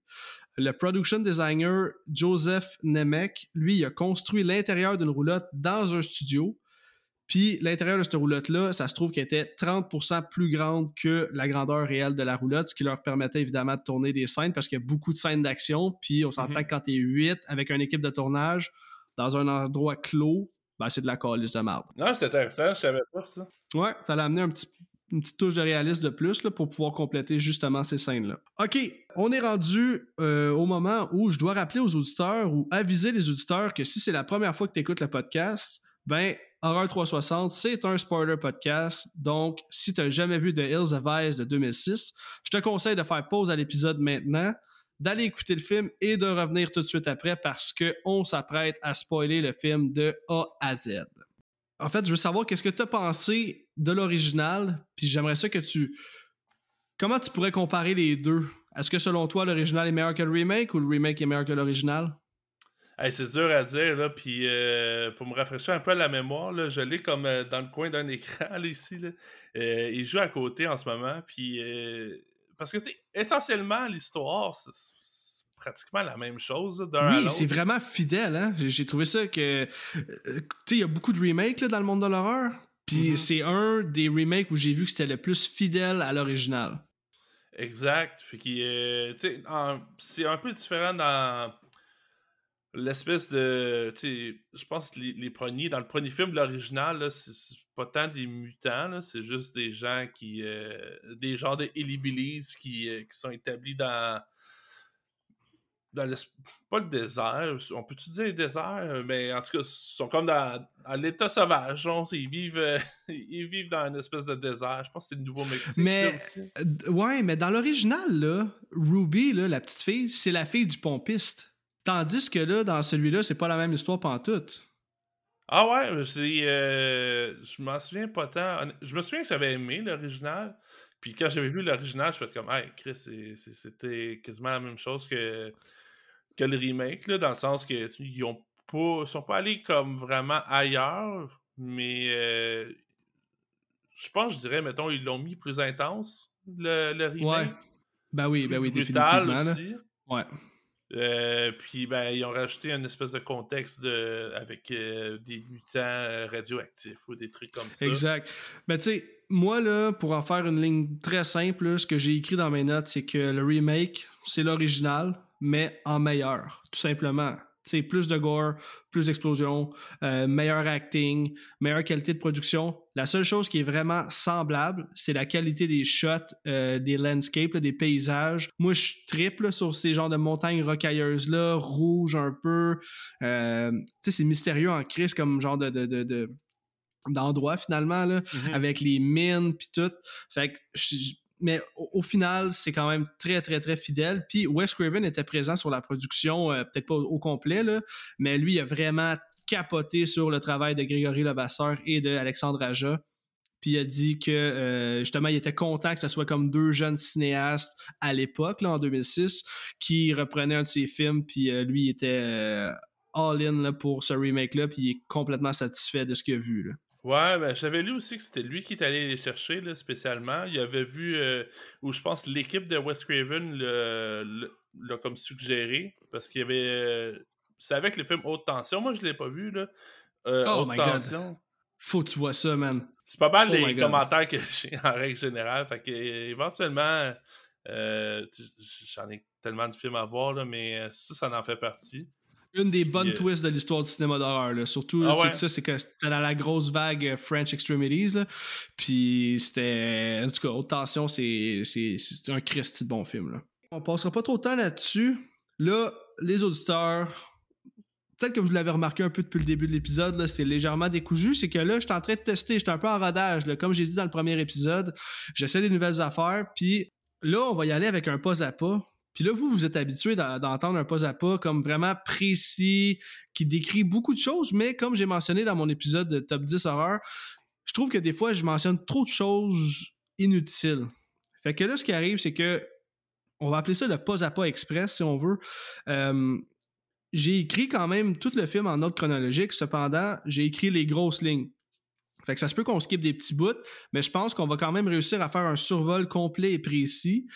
le production designer Joseph Nemec, lui, il a construit l'intérieur d'une roulotte dans un studio. Puis l'intérieur de cette roulotte-là, ça se trouve qu'elle était 30% plus grande que la grandeur réelle de la roulotte, ce qui leur permettait évidemment de tourner des scènes parce qu'il y a beaucoup de scènes d'action. Puis on s'entend Mhm. que quand t'es 8 avec une équipe de tournage dans un endroit clos, ben c'est de la calice de marde. Non, c'est intéressant, je savais pas ça. Ouais, ça l'a amené un petit, une petite touche de réalisme de plus là, pour pouvoir compléter justement ces scènes-là. OK, on est rendu euh, au moment où je dois rappeler aux auditeurs ou aviser les auditeurs que si c'est la première fois que tu écoutes le podcast, ben Horror 360, c'est un spoiler podcast. Donc, si tu n'as jamais vu The Hills of Ice de 2006, je te conseille de faire pause à l'épisode maintenant, d'aller écouter le film et de revenir tout de suite après parce qu'on s'apprête à spoiler le film de A à Z. En fait, je veux savoir qu'est-ce que tu as pensé de l'original, puis j'aimerais ça que tu. Comment tu pourrais comparer les deux? Est-ce que selon toi, l'original est meilleur que le remake ou le remake est meilleur que l'original? Hey, c'est dur à dire, là, puis euh, pour me rafraîchir un peu la mémoire, là, je l'ai comme euh, dans le coin d'un écran, là, ici. Là. Euh, il joue à côté en ce moment, puis... parce que, tu sais, essentiellement, l'histoire, c'est pratiquement la même chose, d'un Oui, c'est vraiment fidèle. Hein? J'ai- J'ai trouvé ça que. euh, tu sais, il y a beaucoup de remakes là, dans le monde de l'horreur. Puis Mhm. c'est un des remakes où j'ai vu que c'était le plus fidèle à l'original. Exact. Puis qui, euh, c'est un peu différent dans l'espèce de, je pense que les, les premiers, dans le premier film, l'original, c'est pas tant des mutants, c'est juste des gens qui, euh, des genres de hillbillies qui, euh, qui sont établis dans, dans pas le désert, on peut-tu dire désert, mais en tout cas, ils sont comme dans, à l'état sauvage, ils vivent, euh, ils vivent dans une espèce de désert, je pense que c'est le Nouveau-Mexique. Mais- aussi. Euh, ouais, mais dans l'original, là, Ruby, là, la petite fille, c'est la fille du pompiste. Tandis que là, dans celui-là, c'est pas la même histoire pantoute. Ah ouais, c'est, euh, je m'en souviens pas tant. Je me souviens que j'avais aimé l'original. Puis quand j'avais vu l'original, je fais comme, hey, Chris, c'était quasiment la même chose que, que le remake, là, dans le sens que ils ont pas, sont pas allés comme vraiment ailleurs, mais euh, je pense, je dirais, mettons, ils l'ont mis plus intense, le, le remake. Ouais. Ben oui, ben oui, définitivement. aussi. Ouais. Euh, puis ben, ils ont rajouté une espèce de contexte de, avec euh, des mutants radioactifs ou des trucs comme ça. Exact. Ben, tu sais, moi, là, pour en faire une ligne très simple, là, ce que j'ai écrit dans mes notes, c'est que le remake, c'est l'original, mais en meilleur, tout simplement. Tu sais, plus de gore, plus d'explosions, euh, meilleur acting, meilleure qualité de production. La seule chose qui est vraiment semblable, c'est la qualité des shots, euh, des landscapes, là, des paysages. Moi, je triple sur ces genres de montagnes rocailleuses-là, rouges un peu. Euh, tu sais, c'est mystérieux en crise comme genre de, de, de, de- d'endroit finalement là, Mhm. avec les mines puis tout. Fait que je- je- mais au, final, c'est quand même très très très fidèle. Puis Wes Craven était présent sur la production, euh, peut-être pas au, complet là, mais lui il a vraiment capoté sur le travail de Grégory Levasseur et de Alexandre Aja. Puis il a dit que euh, justement, il était content que ce soit comme deux jeunes cinéastes à l'époque, en 2006, qui reprenaient un de ses films, puis euh, lui il était all-in pour ce remake-là, puis il est complètement satisfait de ce qu'il a vu. Là. Ouais, ben, j'avais lu aussi que c'était lui qui est allé les chercher là, spécialement. Il avait vu, euh, ou je pense l'équipe de Wes Craven l'a comme suggéré, parce qu'il y avait. euh, c'est avec le film Haute Tension. Moi, je l'ai pas vu, là. Euh, Oh Haute my God. Tension. Faut que tu vois ça, man. C'est pas mal Oh les God. commentaires que j'ai en règle générale. Fait que éventuellement, tu- j'en ai tellement de films à voir, là, mais ça, ça en fait partie. Une des bonnes Yeah. twists de l'histoire du cinéma d'horreur. Surtout, Ah c'est que ça, c'est que c'était dans la grosse vague euh, French Extremities. là. Puis c'était. En tout cas, Haute Tension, c'est un Christy de bon film. Là. On passera pas trop de temps là-dessus. Là, les auditeurs. Peut-être que vous l'avez remarqué un peu depuis le début de l'épisode, c'est légèrement décousu. C'est que là, je suis en train de tester, j'étais un peu en rodage. là. Comme j'ai dit dans le premier épisode, j'essaie des nouvelles affaires. Puis là, on va y aller avec un pas à pas. Puis là, vous, vous êtes habitué d'en- d'entendre un pas à pas comme vraiment précis, qui décrit beaucoup de choses, mais comme j'ai mentionné dans mon épisode de Top 10 horreur, je trouve que des fois, je mentionne trop de choses inutiles. Fait que là, ce qui arrive, c'est que on va appeler ça le pas à pas express, si on veut. J'ai écrit quand même tout le film en ordre chronologique, cependant, j'ai écrit les grosses lignes. Fait que ça se peut qu'on skip des petits bouts, mais je pense qu'on va quand même réussir à faire un survol complet et précis.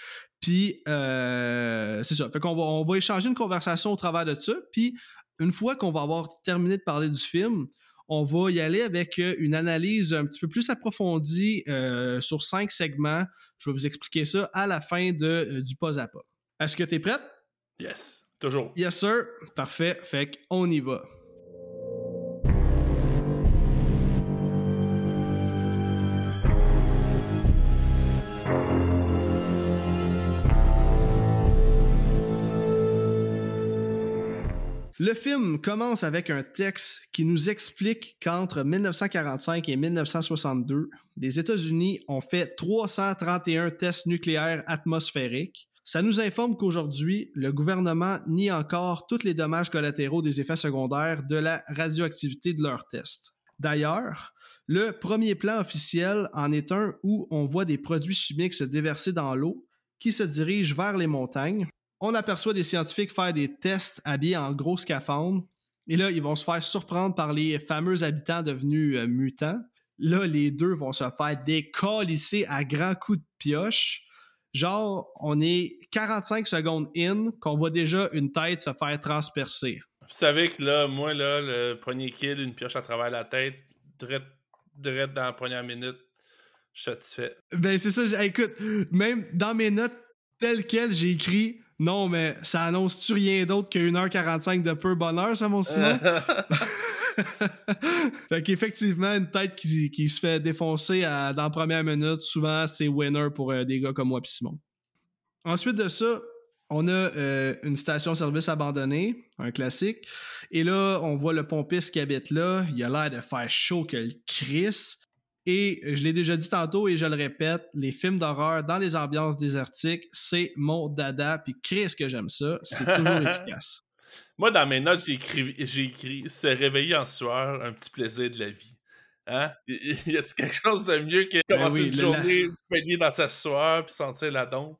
Puis, euh, c'est ça. Fait qu'on va, on va échanger une conversation au travers de ça. Puis, une fois qu'on va avoir terminé de parler du film, on va y aller avec euh, une analyse un petit peu plus approfondie euh, sur cinq segments. Je vais vous expliquer ça à la fin de, euh, du pas à pas. Est-ce que tu es prête? Yes, toujours. Yes, sir. Parfait. Fait qu'on y va. Le film commence avec un texte qui nous explique qu'entre 1945 et 1962, les États-Unis ont fait 331 tests nucléaires atmosphériques. Ça nous informe qu'aujourd'hui, le gouvernement nie encore tous les dommages collatéraux des effets secondaires de la radioactivité de leurs tests. D'ailleurs, le premier plan officiel en est un où on voit des produits chimiques se déverser dans l'eau qui se dirigent vers les montagnes. On aperçoit des scientifiques faire des tests habillés en gros scaphandres. Et là, ils vont se faire surprendre par les fameux habitants devenus euh, mutants. Là, les deux vont se faire décalisser à grands coups de pioche. Genre, on est 45 secondes in, qu'on voit déjà une tête se faire transpercer. Vous savez que là, moi, là, le premier kill, une pioche à travers la tête, direct, direct dans la première minute, satisfait. Ben, c'est ça, écoute, même dans mes notes telles quelles, j'ai écrit non, mais ça annonce-tu rien d'autre que 1h45 de peu bonheur, ça, mon Simon? fait qu'effectivement, une tête qui, qui se fait défoncer à- dans la première minute, souvent, c'est winner pour euh, des gars comme moi et Simon. Ensuite de ça, on a euh, une station-service abandonnée, un classique. Et là, on voit le pompiste qui habite là. Il a l'air de faire chaud que le Chris. Et je l'ai déjà dit tantôt et je le répète, les films d'horreur dans les ambiances désertiques, c'est mon dada. Puis Chris que j'aime ça, c'est toujours efficace. Moi, dans mes notes, j'ai écrit, se réveiller en sueur, un petit plaisir de la vie. Hein? Y a-t-il quelque chose de mieux que Ben commencer oui, une le- journée baigner dans sa sueur puis sentir la dompe?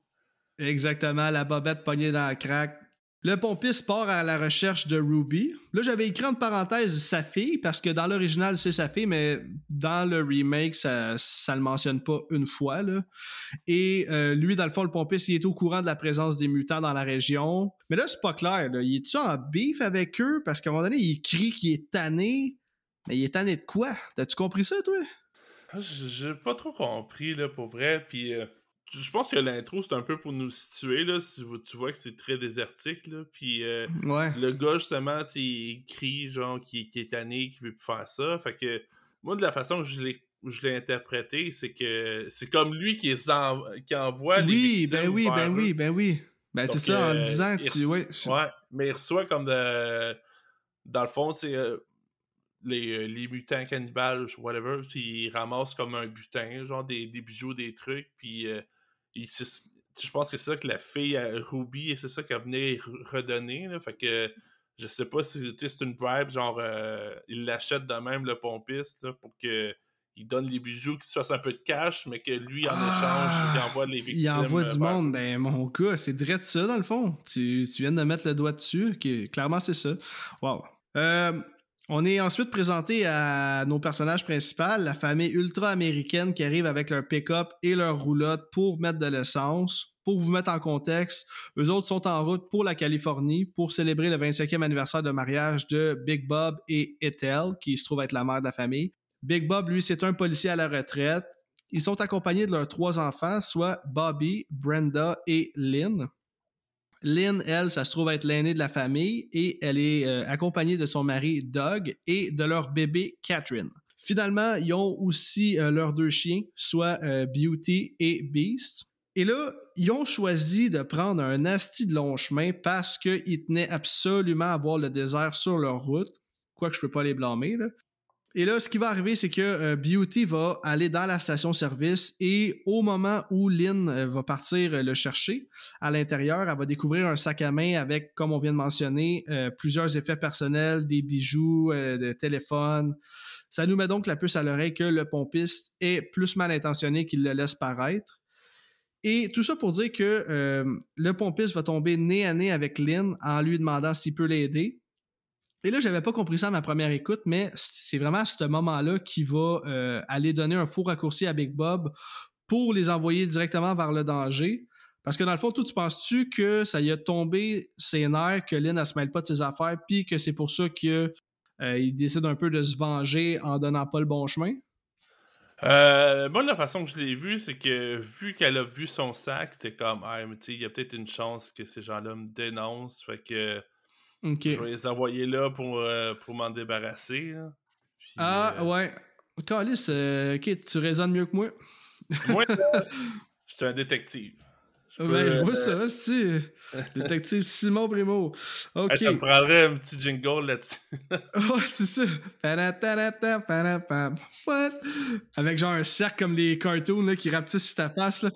Exactement, la bobette pognée dans la craque. Le pompiste part à la recherche de Ruby. Là, j'avais écrit entre parenthèses sa fille, parce que dans l'original, c'est sa fille, mais dans le remake, ça, ça le mentionne pas une fois. Là. Et euh, lui, dans le fond, le pompiste, il est au courant de la présence des mutants dans la région. Mais là, c'est pas clair. Il est-tu en beef avec eux? Parce qu'à un moment donné, il crie qu'il est tanné. Mais il est tanné de quoi? T'as-tu compris ça, toi? Ah, J'ai pas trop compris, là, pour vrai. Puis euh, je pense que l'intro, c'est un peu pour nous situer, là. Si vous- tu vois que c'est très désertique, là. Puis euh, Ouais. le gars, justement, il crie, genre, qui, qui est tanné, qui veut plus faire ça. Fait que moi, de la façon que je l'ai je l'ai interprété, c'est que c'est comme lui qui, les en- qui envoie les Oui, victimes ben oui, ben eux. oui, ben oui. Ben c'est ça, en le euh, disant, tu. Ouais, Ouais, mais il reçoit comme de. Dans le fond, tu sais, euh, les, euh, les mutants cannibales, whatever, puis il ramasse comme un butin, genre des, des bijoux, des trucs, puis euh, il- je pense que c'est ça que la fille euh, Ruby, et c'est ça qu'elle venait re- redonner, là, fait que je sais pas si c'est une bribe, genre euh, il l'achète de même le pompiste là, pour que il donne les bijoux, qu'il se fasse un peu de cash, mais que lui, en Ah! échange, il envoie les victimes. Il envoie euh, du vers- monde. Ben, mon gars, c'est direct ça, dans le fond. Tu, tu viens de mettre le doigt dessus. Clairement, c'est ça. Wow. Euh, on est ensuite présenté à nos personnages principaux, la famille ultra-américaine qui arrive avec leur pick-up et leur roulotte pour mettre de l'essence. Pour vous mettre en contexte, eux autres sont en route pour la Californie pour célébrer le 25e anniversaire de mariage de Big Bob et Ethel, qui se trouve être la mère de la famille. Big Bob, lui, c'est un policier à la retraite. Ils sont accompagnés de leurs trois enfants, soit Bobby, Brenda et Lynn. Lynn, elle, ça se trouve être l'aînée de la famille et elle est euh, accompagnée de son mari Doug et de leur bébé Catherine. Finalement, ils ont aussi euh, leurs deux chiens, soit euh, Beauty et Beast. Et là, ils ont choisi de prendre un asti de long chemin parce qu'ils tenaient absolument à voir le désert sur leur route. Quoique je peux pas les blâmer. Là. Et là, ce qui va arriver, c'est que euh, Beauty va aller dans la station-service et au moment où Lynn euh, va partir euh, le chercher à l'intérieur, elle va découvrir un sac à main avec, comme on vient de mentionner, plusieurs effets personnels, des bijoux, des téléphones. Ça nous met donc la puce à l'oreille que le pompiste est plus mal intentionné qu'il le laisse paraître. Et tout ça pour dire que le pompiste va tomber nez à nez avec Lynn en lui demandant s'il peut l'aider. Et là, j'avais pas compris ça à ma première écoute, mais c'est vraiment à ce moment-là qu'il va euh, aller donner un faux raccourci à Big Bob pour les envoyer directement vers le danger. Parce que dans le fond, tout tu penses-tu que ça y a tombé ses nerfs, que Lynn ne se mêle pas de ses affaires, puis que c'est pour ça qu'il euh, décide un peu de se venger en donnant pas le bon chemin? Euh, moi, la façon que je l'ai vu, c'est que vu qu'elle a vu son sac, c'était comme, ah, il y a peut-être une chance que ces gens-là me dénoncent. Je vais les envoyer là pour, euh, pour m'en débarrasser. ah, euh, ouais. Calis, euh, ok, tu raisonnes mieux que moi. moi, je suis un détective. Ben, je vois ça, si. Détective Simon Primo. Ok. ça me prendrait un petit jingle là-dessus. ouais, c'est ça. What? Avec genre un cercle comme les cartoons là, qui rapetissent sur ta face. Là.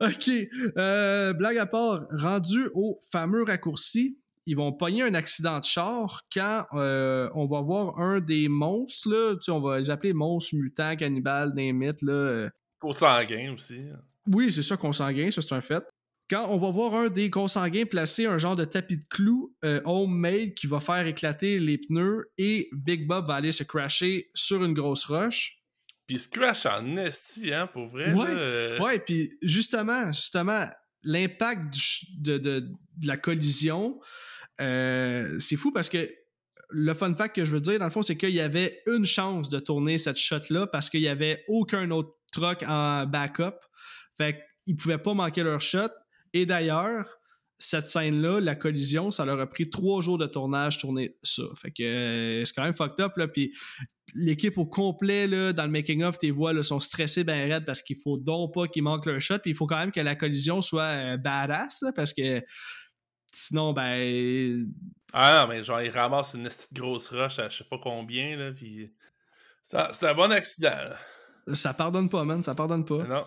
ok. Euh, blague à part, rendu au fameux raccourci, ils vont pogner un accident de char quand euh, on va voir un des monstres, là, on va les appeler monstres, mutants, cannibales, des mythes. Là. Consanguins aussi. Oui, c'est ça, consanguin, ça c'est un fait. Quand on va voir un des consanguins placer un genre de tapis de clous euh, homemade qui va faire éclater les pneus et Big Bob va aller se crasher sur une grosse roche. Puis il se crash en esti, hein, pour vrai. Ouais, euh. ouais puis justement, justement, l'impact de, de, la collision, euh, c'est fou parce que le fun fact que je veux dire, dans le fond, c'est qu'il y avait une chance de tourner cette shot-là parce qu'il n'y avait aucun autre truck en backup. Fait qu'ils pouvaient pas manquer leur shot. Et d'ailleurs, cette scène-là, la collision, ça leur a pris trois jours de tournage tourner ça. Fait que euh, c'est quand même fucked up. Là. Puis l'équipe au complet, là, dans le making-of, tes voix sont stressées ben raides parce qu'il faut donc pas qu'ils manquent leur shot. Puis il faut quand même que la collision soit euh, badass parce que sinon, ben. Ah non, mais genre, ils ramassent une petite grosse roche à je sais pas combien. Puis... C'est un bon accident. Ça pardonne pas, man. Ça pardonne pas. Non.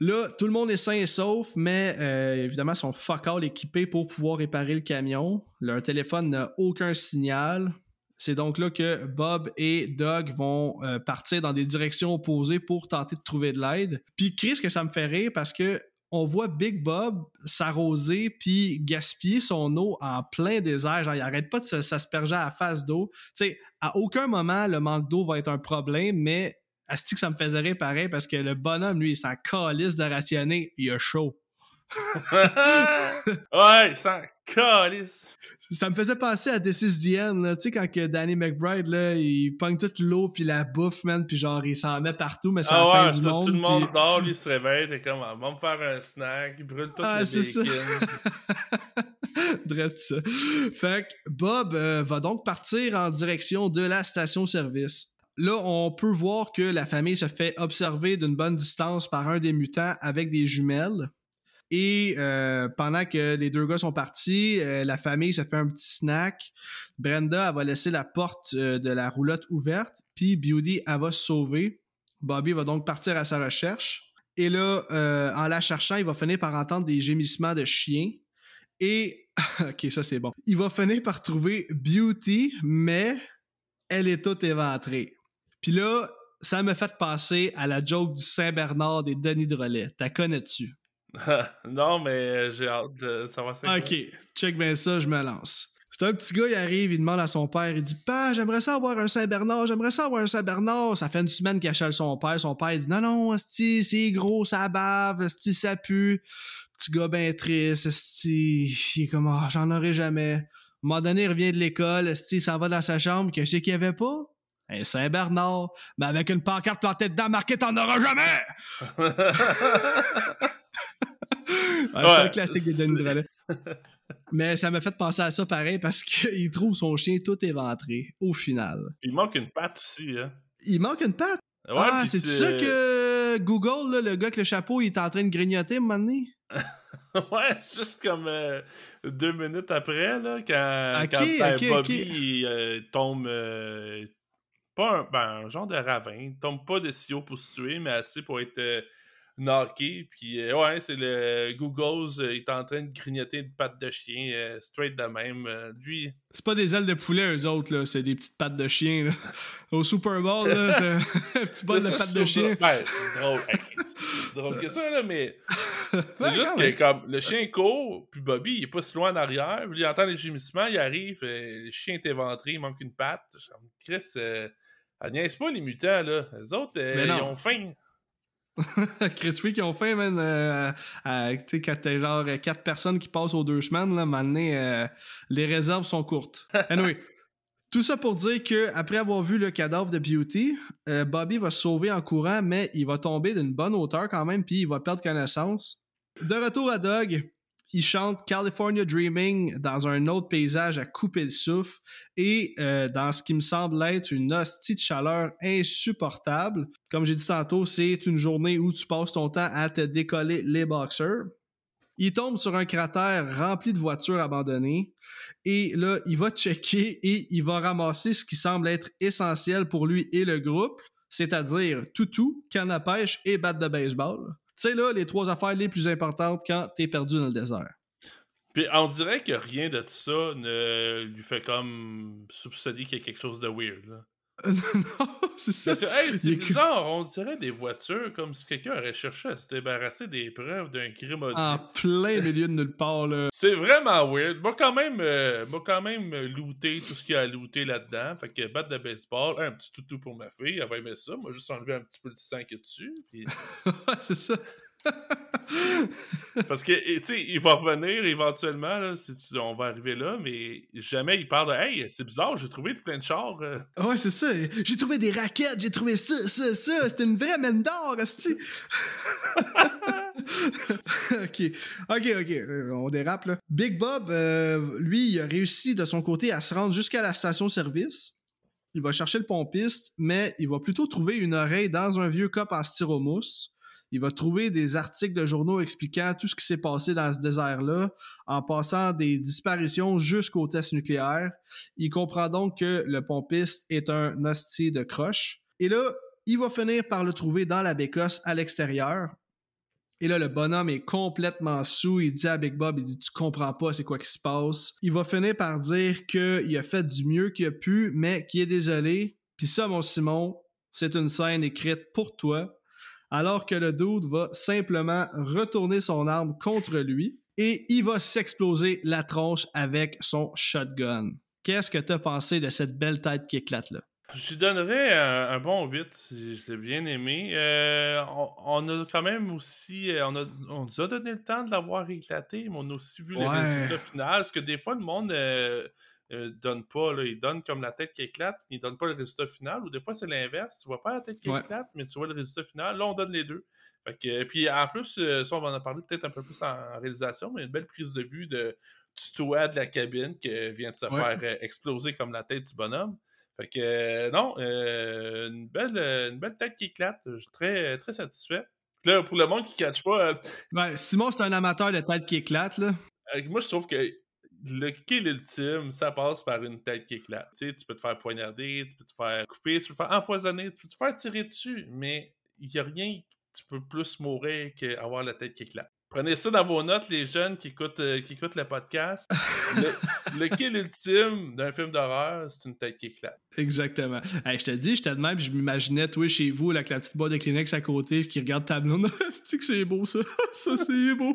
Là, tout le monde est sain et sauf, mais euh, évidemment, ils sont fuck all équipés pour pouvoir réparer le camion. Leur téléphone n'a aucun signal. C'est donc là que Bob et Doug vont euh, partir dans des directions opposées pour tenter de trouver de l'aide. Puis Chris, que ça me fait rire parce que on voit Big Bob s'arroser puis gaspiller son eau en plein désert. Genre, il arrête pas de s'asperger à la face d'eau. Tu sais, à aucun moment, le manque d'eau va être un problème, mais Asti que ça me faisait rire pareil parce que le bonhomme, lui, il s'en calisse de rationner, il a chaud. ouais, il s'en calisse. Ça me faisait penser à This is the End, tu sais, quand que Danny McBride, là, il pogne toute l'eau puis la bouffe, man, puis genre, il s'en met partout, mais c'est ah la fin du monde. Tout le monde dort, lui, il se réveille, t'es comme, ah, va me faire un snack, il brûle tout ah, le bacon. Drette ça. Fait que Bob euh, va donc partir en direction de la station-service là, on peut voir que la famille se fait observer d'une bonne distance par un des mutants avec des jumelles. Et euh, pendant que les deux gars sont partis, euh, la famille se fait un petit snack. Brenda, elle va laisser la porte euh, de la roulotte ouverte. Puis Beauty, elle va se sauver. Bobby va donc partir à sa recherche. Et là, en la cherchant, il va finir par entendre des gémissements de chiens. Et, ok, ça c'est bon. Il va finir par trouver Beauty, mais elle est toute éventrée. Puis là, ça m'a fait penser à la joke du Saint-Bernard des Denis Drolet. T'as connais-tu? non, mais j'ai hâte de savoir ça. Ok, check bien ça, je me lance. C'est un petit gars, il arrive, il demande à son père, il dit Père, j'aimerais ça avoir un Saint-Bernard, j'aimerais ça avoir un Saint-Bernard. Ça fait une semaine qu'il achète son père. Son père, il dit Non, non, c'est gros, ça bave, ça pue. Petit gars bien triste, il est comme oh, J'en aurai jamais. À un moment donné, il revient de l'école, il s'en va dans sa chambre, qu'est-ce qu'il n'y avait pas un Saint-Bernard, mais avec une pancarte plantée dedans marquée T'en auras jamais! c'est un classique des Denis Drolet. Mais ça m'a fait penser à ça pareil parce qu'il trouve son chien tout éventré au final. Il manque une patte aussi, hein. Il manque une patte? ah, c'est ça que Google, là, le gars avec le chapeau, il est en train de grignoter à un moment donné? ouais, juste comme euh, deux minutes après, là, quand, quand Bobby euh, tombe. Euh, pas un, ben, un, genre de ravin. Il tombe pas de si haut pour se tuer, mais assez pour être knocké. Puis, euh, ouais, c'est le Googles, euh, il est en train de grignoter une patte de chien, euh, straight de même. lui. C'est pas des ailes de poulet, eux autres, là. C'est des petites pattes de chien, là. Au Super Bowl, là, c'est un petit bol de pattes de chien. Ouais, c'est drôle. c'est drôle que ça, là, mais. C'est juste que, comme, le chien court, puis Bobby, il est pas si loin en arrière. Il entend les gémissements, il arrive, le chien est éventré, il manque une patte. Chris, euh, elle niaise pas les mutants, là. Les autres, ils ont faim. Chris Wick, qui ont fait, man, euh, euh, tu sais, quand t'as genre quatre personnes qui passent aux deux semaines, là, maintenant, euh, les réserves sont courtes. Anyway, tout ça pour dire que après avoir vu le cadavre de Beauty, Bobby va se sauver en courant, mais il va tomber d'une bonne hauteur quand même, puis il va perdre connaissance. De retour à Doug, il chante California Dreaming dans un autre paysage à couper le souffle et euh, dans ce qui me semble être une hostie de chaleur insupportable. Comme j'ai dit tantôt, c'est une journée où tu passes ton temps à te décoller les boxers. Il tombe sur un cratère rempli de voitures abandonnées et là, il va checker et il va ramasser ce qui semble être essentiel pour lui et le groupe, c'est-à-dire toutou, canne à pêche et batte de baseball. Sais, là, les trois affaires les plus importantes quand t'es perdu dans le désert. Puis on dirait que rien de tout ça ne lui fait comme soupçonner qu'il y a quelque chose de weird. Là. non, c'est ça. c'est bizarre, on dirait des voitures comme si quelqu'un aurait cherché à se débarrasser des preuves d'un crime En plein milieu de nulle part, là. C'est vraiment weird. Moi, quand même, euh, quand même looté tout ce qu'il y a à looter là-dedans. Fait que batte de baseball, un petit toutou pour ma fille, elle va aimer ça. Moi, juste enlever un petit peu de sang qui est dessus. Puis... c'est ça. Parce que, tu sais, il va revenir éventuellement, on va arriver là, mais jamais il parle de Hey, c'est bizarre, j'ai trouvé plein de chars. Euh. Ouais, c'est ça. J'ai trouvé des raquettes, j'ai trouvé ça, ça, ça. C'était une vraie mine d'or, ok, ok, ok. Euh, on dérape là. Big Bob, euh, lui, il a réussi de son côté à se rendre jusqu'à la station-service. Il va chercher le pompiste, mais il va plutôt trouver une oreille dans un vieux cop en styromousse. Il va trouver des articles de journaux expliquant tout ce qui s'est passé dans ce désert-là, en passant des disparitions jusqu'au test nucléaire. Il comprend donc que le pompiste est un hostie de croche. Et là, il va finir par le trouver dans la bécosse à l'extérieur. Et là, le bonhomme est complètement sous. Il dit à Big Bob, il dit, tu comprends pas c'est quoi qui se passe. Il va finir par dire qu'il a fait du mieux qu'il a pu, mais qu'il est désolé. Puis ça, mon Simon, c'est une scène écrite pour toi alors que le dude va simplement retourner son arme contre lui et il va s'exploser la tronche avec son shotgun. Qu'est-ce que tu as pensé de cette belle tête qui éclate là? Je lui donnerais un, bon 8, je l'ai bien aimé. Euh, on, a quand même aussi, euh, on, a, on, nous a donné le temps de l'avoir éclaté, mais on a aussi vu le résultat final. Parce que des fois, le monde euh, euh, donne pas, là, il donne comme la tête qui éclate, mais il donne pas le résultat final. Ou des fois, c'est l'inverse. Tu vois pas la tête qui éclate, mais tu vois le résultat final. Là, on donne les deux. Fait que, puis en plus, euh, ça, on va en parler peut-être un peu plus en, réalisation, mais une belle prise de vue de, du toit de la cabine qui vient de se faire euh, exploser comme la tête du bonhomme. Fait que, non, une, belle, une belle tête qui éclate. Je suis très, très satisfait. Là, pour le monde qui ne catch pas. Ben, Simon, c'est un amateur de tête qui éclate, là. moi, je trouve que le kill ultime, ça passe par une tête qui éclate. Tu, sais, tu peux te faire poignarder, tu peux te faire couper, tu peux te faire empoisonner, tu peux te faire tirer dessus, mais il n'y a rien tu peux plus mourir qu'avoir la tête qui éclate. Prenez ça dans vos notes, les jeunes qui écoutent, euh, qui écoutent le podcast. le, kill ultime d'un film d'horreur, c'est une tête qui éclate. Exactement. je te dis, je te demande, puis je m'imaginais, toi, chez vous, avec la petite boîte de Kleenex à côté, qui regarde ta blonde. tu que c'est beau, ça? ça, c'est beau.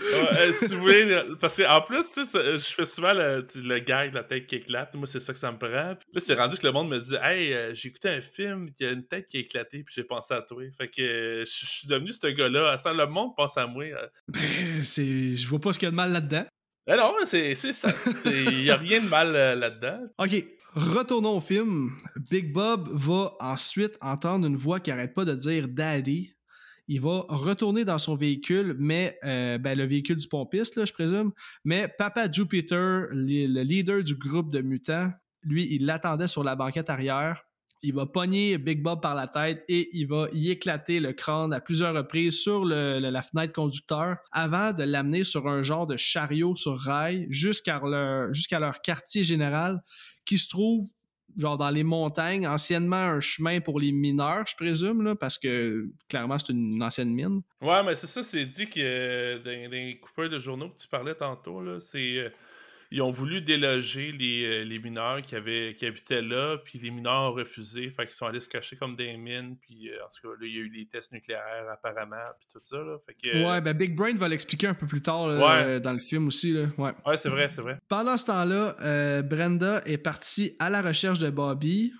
Euh, si vous voulez, parce qu'en plus, tu sais, je fais souvent le, le gag de la tête qui éclate. Moi, c'est ça que ça me prend. là, c'est rendu que le monde me dit Hey, euh, j'ai écouté un film, il y a une tête qui a éclaté, puis j'ai pensé à toi. Fait que je suis devenu ce gars-là. Sans le monde pense à moi. Euh. c'est... Je vois pas ce qu'il y a de mal là-dedans. Ben non, c'est, ça. Il n'y a rien de mal là-dedans. OK. Retournons au film. Big Bob va ensuite entendre une voix qui arrête pas de dire Daddy il va retourner dans son véhicule, mais euh, ben, le véhicule du pompiste, je présume. Mais Papa Jupiter, le leader du groupe de mutants, lui, il l'attendait sur la banquette arrière. Il va pogner Big Bob par la tête et il va y éclater le crâne à plusieurs reprises sur la fenêtre conducteur avant de l'amener sur un genre de chariot sur rail jusqu'à leur quartier général qui se trouve genre dans les montagnes, anciennement un chemin pour les mineurs, je présume, là, parce que clairement c'est une ancienne mine. Ouais, mais c'est ça, c'est dit que dans, les coupeurs de journaux que tu parlais tantôt, là, c'est euh, ils ont voulu déloger les, euh, les mineurs qui, avaient, qui habitaient là, puis les mineurs ont refusé, fait qu'ils sont allés se cacher comme des mines, puis euh, en tout cas, là, il y a eu les tests nucléaires apparemment, puis tout ça, là, fait que... Ouais, ben Big Brain va l'expliquer un peu plus tard dans le film aussi, là. Ouais, ouais c'est vrai, c'est vrai. Pendant ce temps-là, euh, Brenda est partie à la recherche de Bobby,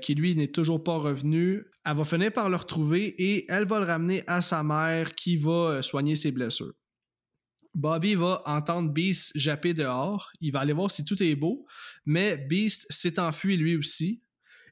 qui lui n'est toujours pas revenu. Elle va finir par le retrouver et elle va le ramener à sa mère qui va soigner ses blessures. Bobby va entendre Beast japper dehors. Il va aller voir si tout est beau. Mais Beast s'est enfui lui aussi.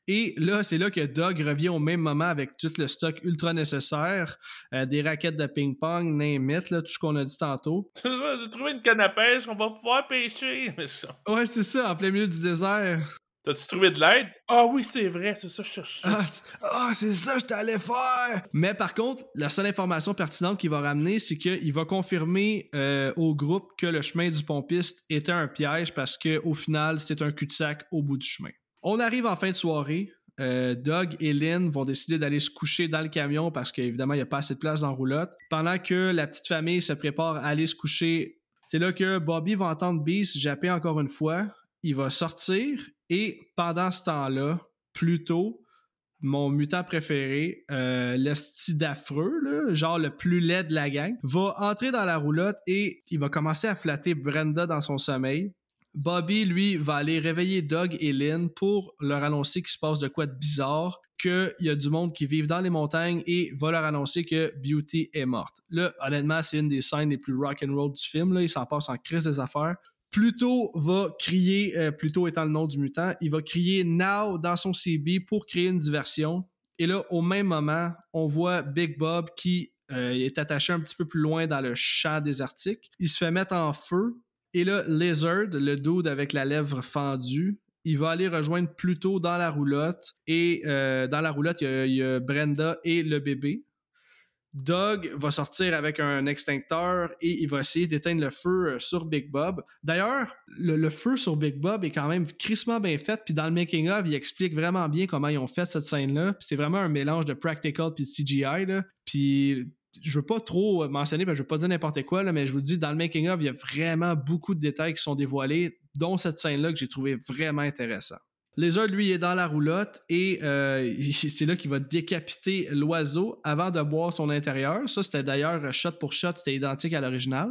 Et là, c'est là que Doug revient au même moment avec tout le stock ultra nécessaire, euh, des raquettes de ping-pong, name it, tout ce qu'on a dit tantôt. J'ai trouvé une canne à pêche, on va pouvoir pêcher. ouais, c'est ça, en plein milieu du désert. T'as-tu trouvé de l'aide? Ah oui, c'est vrai, c'est ça que je cherchais. Ah, ah, c'est ça que je t'allais faire! Mais par contre, la seule information pertinente qu'il va ramener, c'est qu'il va confirmer euh, au groupe que le chemin du pompiste était un piège parce qu'au final, c'est un cul-de-sac au bout du chemin. On arrive en fin de soirée. Euh, Doug et Lynn vont décider d'aller se coucher dans le camion parce qu'évidemment, il n'y a pas assez de place dans la roulotte. Pendant que la petite famille se prépare à aller se coucher, c'est là que Bobby va entendre Beast japper encore une fois. Il va sortir et pendant ce temps-là, plutôt, mon mutant préféré, euh, le style genre le plus laid de la gang, va entrer dans la roulotte et il va commencer à flatter Brenda dans son sommeil. Bobby, lui, va aller réveiller Doug et Lynn pour leur annoncer qu'il se passe de quoi de bizarre, qu'il y a du monde qui vit dans les montagnes et va leur annoncer que Beauty est morte. Là, honnêtement, c'est une des scènes les plus rock and roll du film. Il s'en passe en crise des affaires. Pluto va crier, euh, Pluto étant le nom du mutant, il va crier Now dans son CB pour créer une diversion. Et là, au même moment, on voit Big Bob qui euh, est attaché un petit peu plus loin dans le champ désertique. Il se fait mettre en feu. Et là, Lizard, le dude avec la lèvre fendue, il va aller rejoindre Pluto dans la roulotte. Et euh, dans la roulotte, il y, a, Brenda et le bébé. Doug va sortir avec un extincteur et il va essayer d'éteindre le feu euh, sur Big Bob. D'ailleurs, le, feu sur Big Bob est quand même crissement bien fait. Puis dans le making of, il explique vraiment bien comment ils ont fait cette scène-là. C'est vraiment un mélange de practical puis de CGI. Là. Puis je veux pas trop mentionner, que je veux pas dire n'importe quoi, mais je vous dis, dans le making of, il y a vraiment beaucoup de détails qui sont dévoilés, dont cette scène-là que j'ai trouvé vraiment intéressant. Lézard, lui, est dans la roulotte et euh, c'est là qu'il va décapiter l'oiseau avant de boire son intérieur. Ça, c'était d'ailleurs shot pour shot, c'était identique à l'original.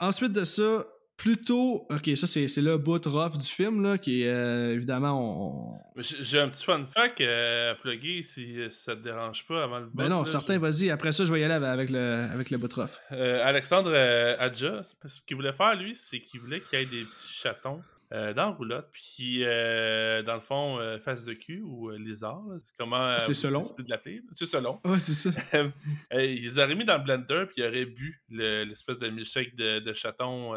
Ensuite de ça, plutôt. Ok, ça, c'est, le bout rough du film, là, qui est euh, évidemment. J'ai un petit fun fact euh, à plugger si ça te dérange pas avant le bout. Ben non, certain, vas-y. Après ça, je vais y aller avec le, avec le bout rough. Alexandre Adja, ce qu'il voulait faire, lui, c'est qu'il voulait qu'il y ait des petits chatons euh, dans la roulotte, puis euh, dans le fond, euh, face de cul ou lézard, c'est comment c'est selon de l'appeler. C'est selon. Ouais, c'est ça. ils auraient mis dans le blender, puis ils auraient bu l'espèce de milkshake de, de chaton.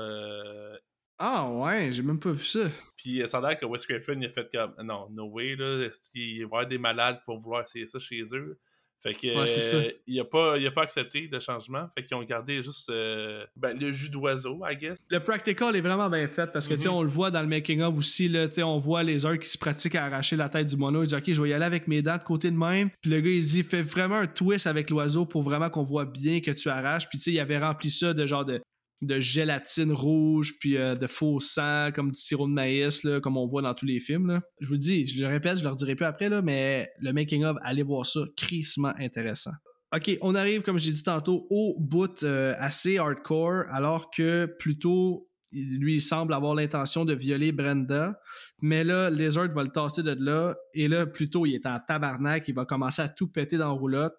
Ah ouais, j'ai même pas vu ça. Puis ça a l'air que Wes Craven il a fait comme non, no way, là, il va y avoir des malades pour vouloir essayer ça chez eux? Fait que euh, il, a pas, il a pas accepté le changement. Fait qu'ils ont gardé juste euh, ben, le jus d'oiseau, I guess. Le practical est vraiment bien fait parce que mm on le voit dans le making-of aussi. Là, on voit les heures qui se pratiquent à arracher la tête du mono. Il dit Ok, je vais y aller avec mes dents de côté de même. Puis le gars, il dit Fais vraiment un twist avec l'oiseau pour vraiment qu'on voit bien que tu arraches. Puis tu sais, il avait rempli ça de genre de de gélatine rouge, puis euh, de faux sang, comme du sirop de maïs, comme on voit dans tous les films. Je vous dis, je le répète, je le redirai plus après, là, mais le making-of, allez voir ça, crissement intéressant. Ok, on arrive, comme j'ai dit tantôt, au bout euh, assez hardcore, alors que plutôt lui, il semble avoir l'intention de violer Brenda. Mais là, Lizard va le tasser de là. Et là, plutôt, il est en tabarnak. Il va commencer à tout péter dans roulotte.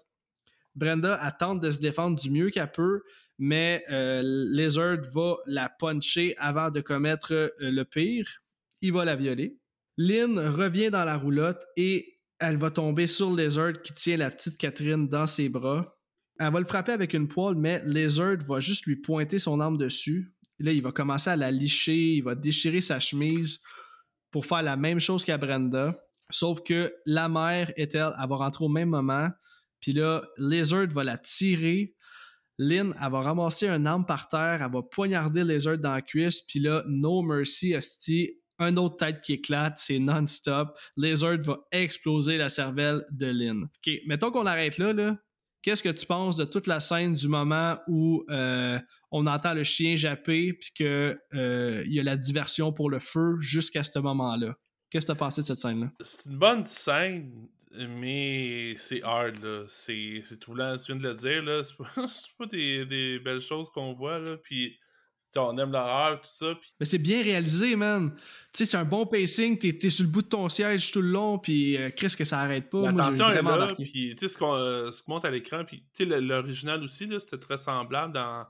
Brenda attend de se défendre du mieux qu'elle peut mais euh, Lizard va la puncher avant de commettre euh, le pire. Il va la violer. Lynn revient dans la roulotte et elle va tomber sur Lizard qui tient la petite Catherine dans ses bras. Elle va le frapper avec une poêle, mais Lizard va juste lui pointer son arme dessus. là, il va commencer à la licher, il va déchirer sa chemise pour faire la même chose qu'à Brenda. Sauf que la mère, Ethel, elle va rentrer au même moment. Puis là, Lizard va la tirer. Lynn, elle va ramasser un arme par terre, elle va poignarder Lizard dans la cuisse. Puis là, no mercy, Esti, un autre tête qui éclate, c'est non-stop. Lizard va exploser la cervelle de Lynn. Ok, mettons qu'on arrête là. Qu'est-ce que tu penses de toute la scène du moment où euh, on entend le chien japper puis qu'il euh, y a la diversion pour le feu jusqu'à ce moment-là? Qu'est-ce que tu as pensé de cette scène-là? C'est une bonne scène, mais c'est hard, là. C'est tout lent, tu viens de le dire, là. C'est pas, pas des, des, belles choses qu'on voit, là. Puis on aime l'horreur, tout ça. Mais c'est bien réalisé, man. Tu sais, c'est un bon pacing, t'es es sur le bout de ton siège tout le long, puis euh, Chris, que ça arrête pas. L'attention est là, puis tu sais, ce qu'on euh, monte à l'écran, puis tu sais, l'original aussi, là, c'était très semblable dans,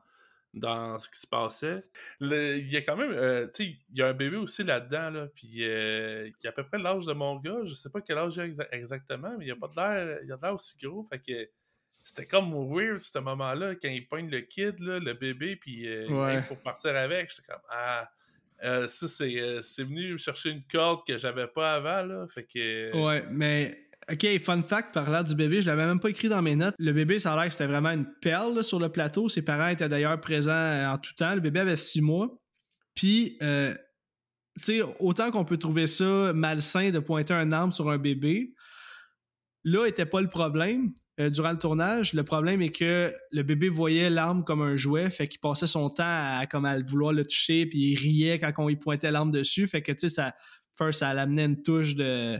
dans ce qui se passait. Il y a quand même, euh, tu sais, il y a un bébé aussi là-dedans, là, puis qui a à peu près l'âge de mon gars, je sais pas quel âge il a exactement, mais il a pas de l'air, il a l'air aussi gros, fait que c'était comme weird ce moment-là quand il pointe le kid, là, le bébé, puis euh, pour partir avec. J'étais comme Ah, euh, ça euh, c'est, venu chercher une corde que j'avais pas avant. Là, fait que... Ouais, mais. Ok, fun fact, parlant du bébé, je l'avais même pas écrit dans mes notes. Le bébé, ça a l'air que c'était vraiment une perle sur le plateau. Ses parents étaient d'ailleurs présents en tout temps. Le bébé avait six mois. Puis, tu sais, autant qu'on peut trouver ça malsain de pointer un arme sur un bébé, là était pas le problème. Euh, durant le tournage. Le problème est que le bébé voyait l'arme comme un jouet, fait qu'il passait son temps à, comme à vouloir le toucher, puis il riait quand on lui pointait l'arme dessus. Fait que, tu sais, ça, first, ça l'amenait une touche de,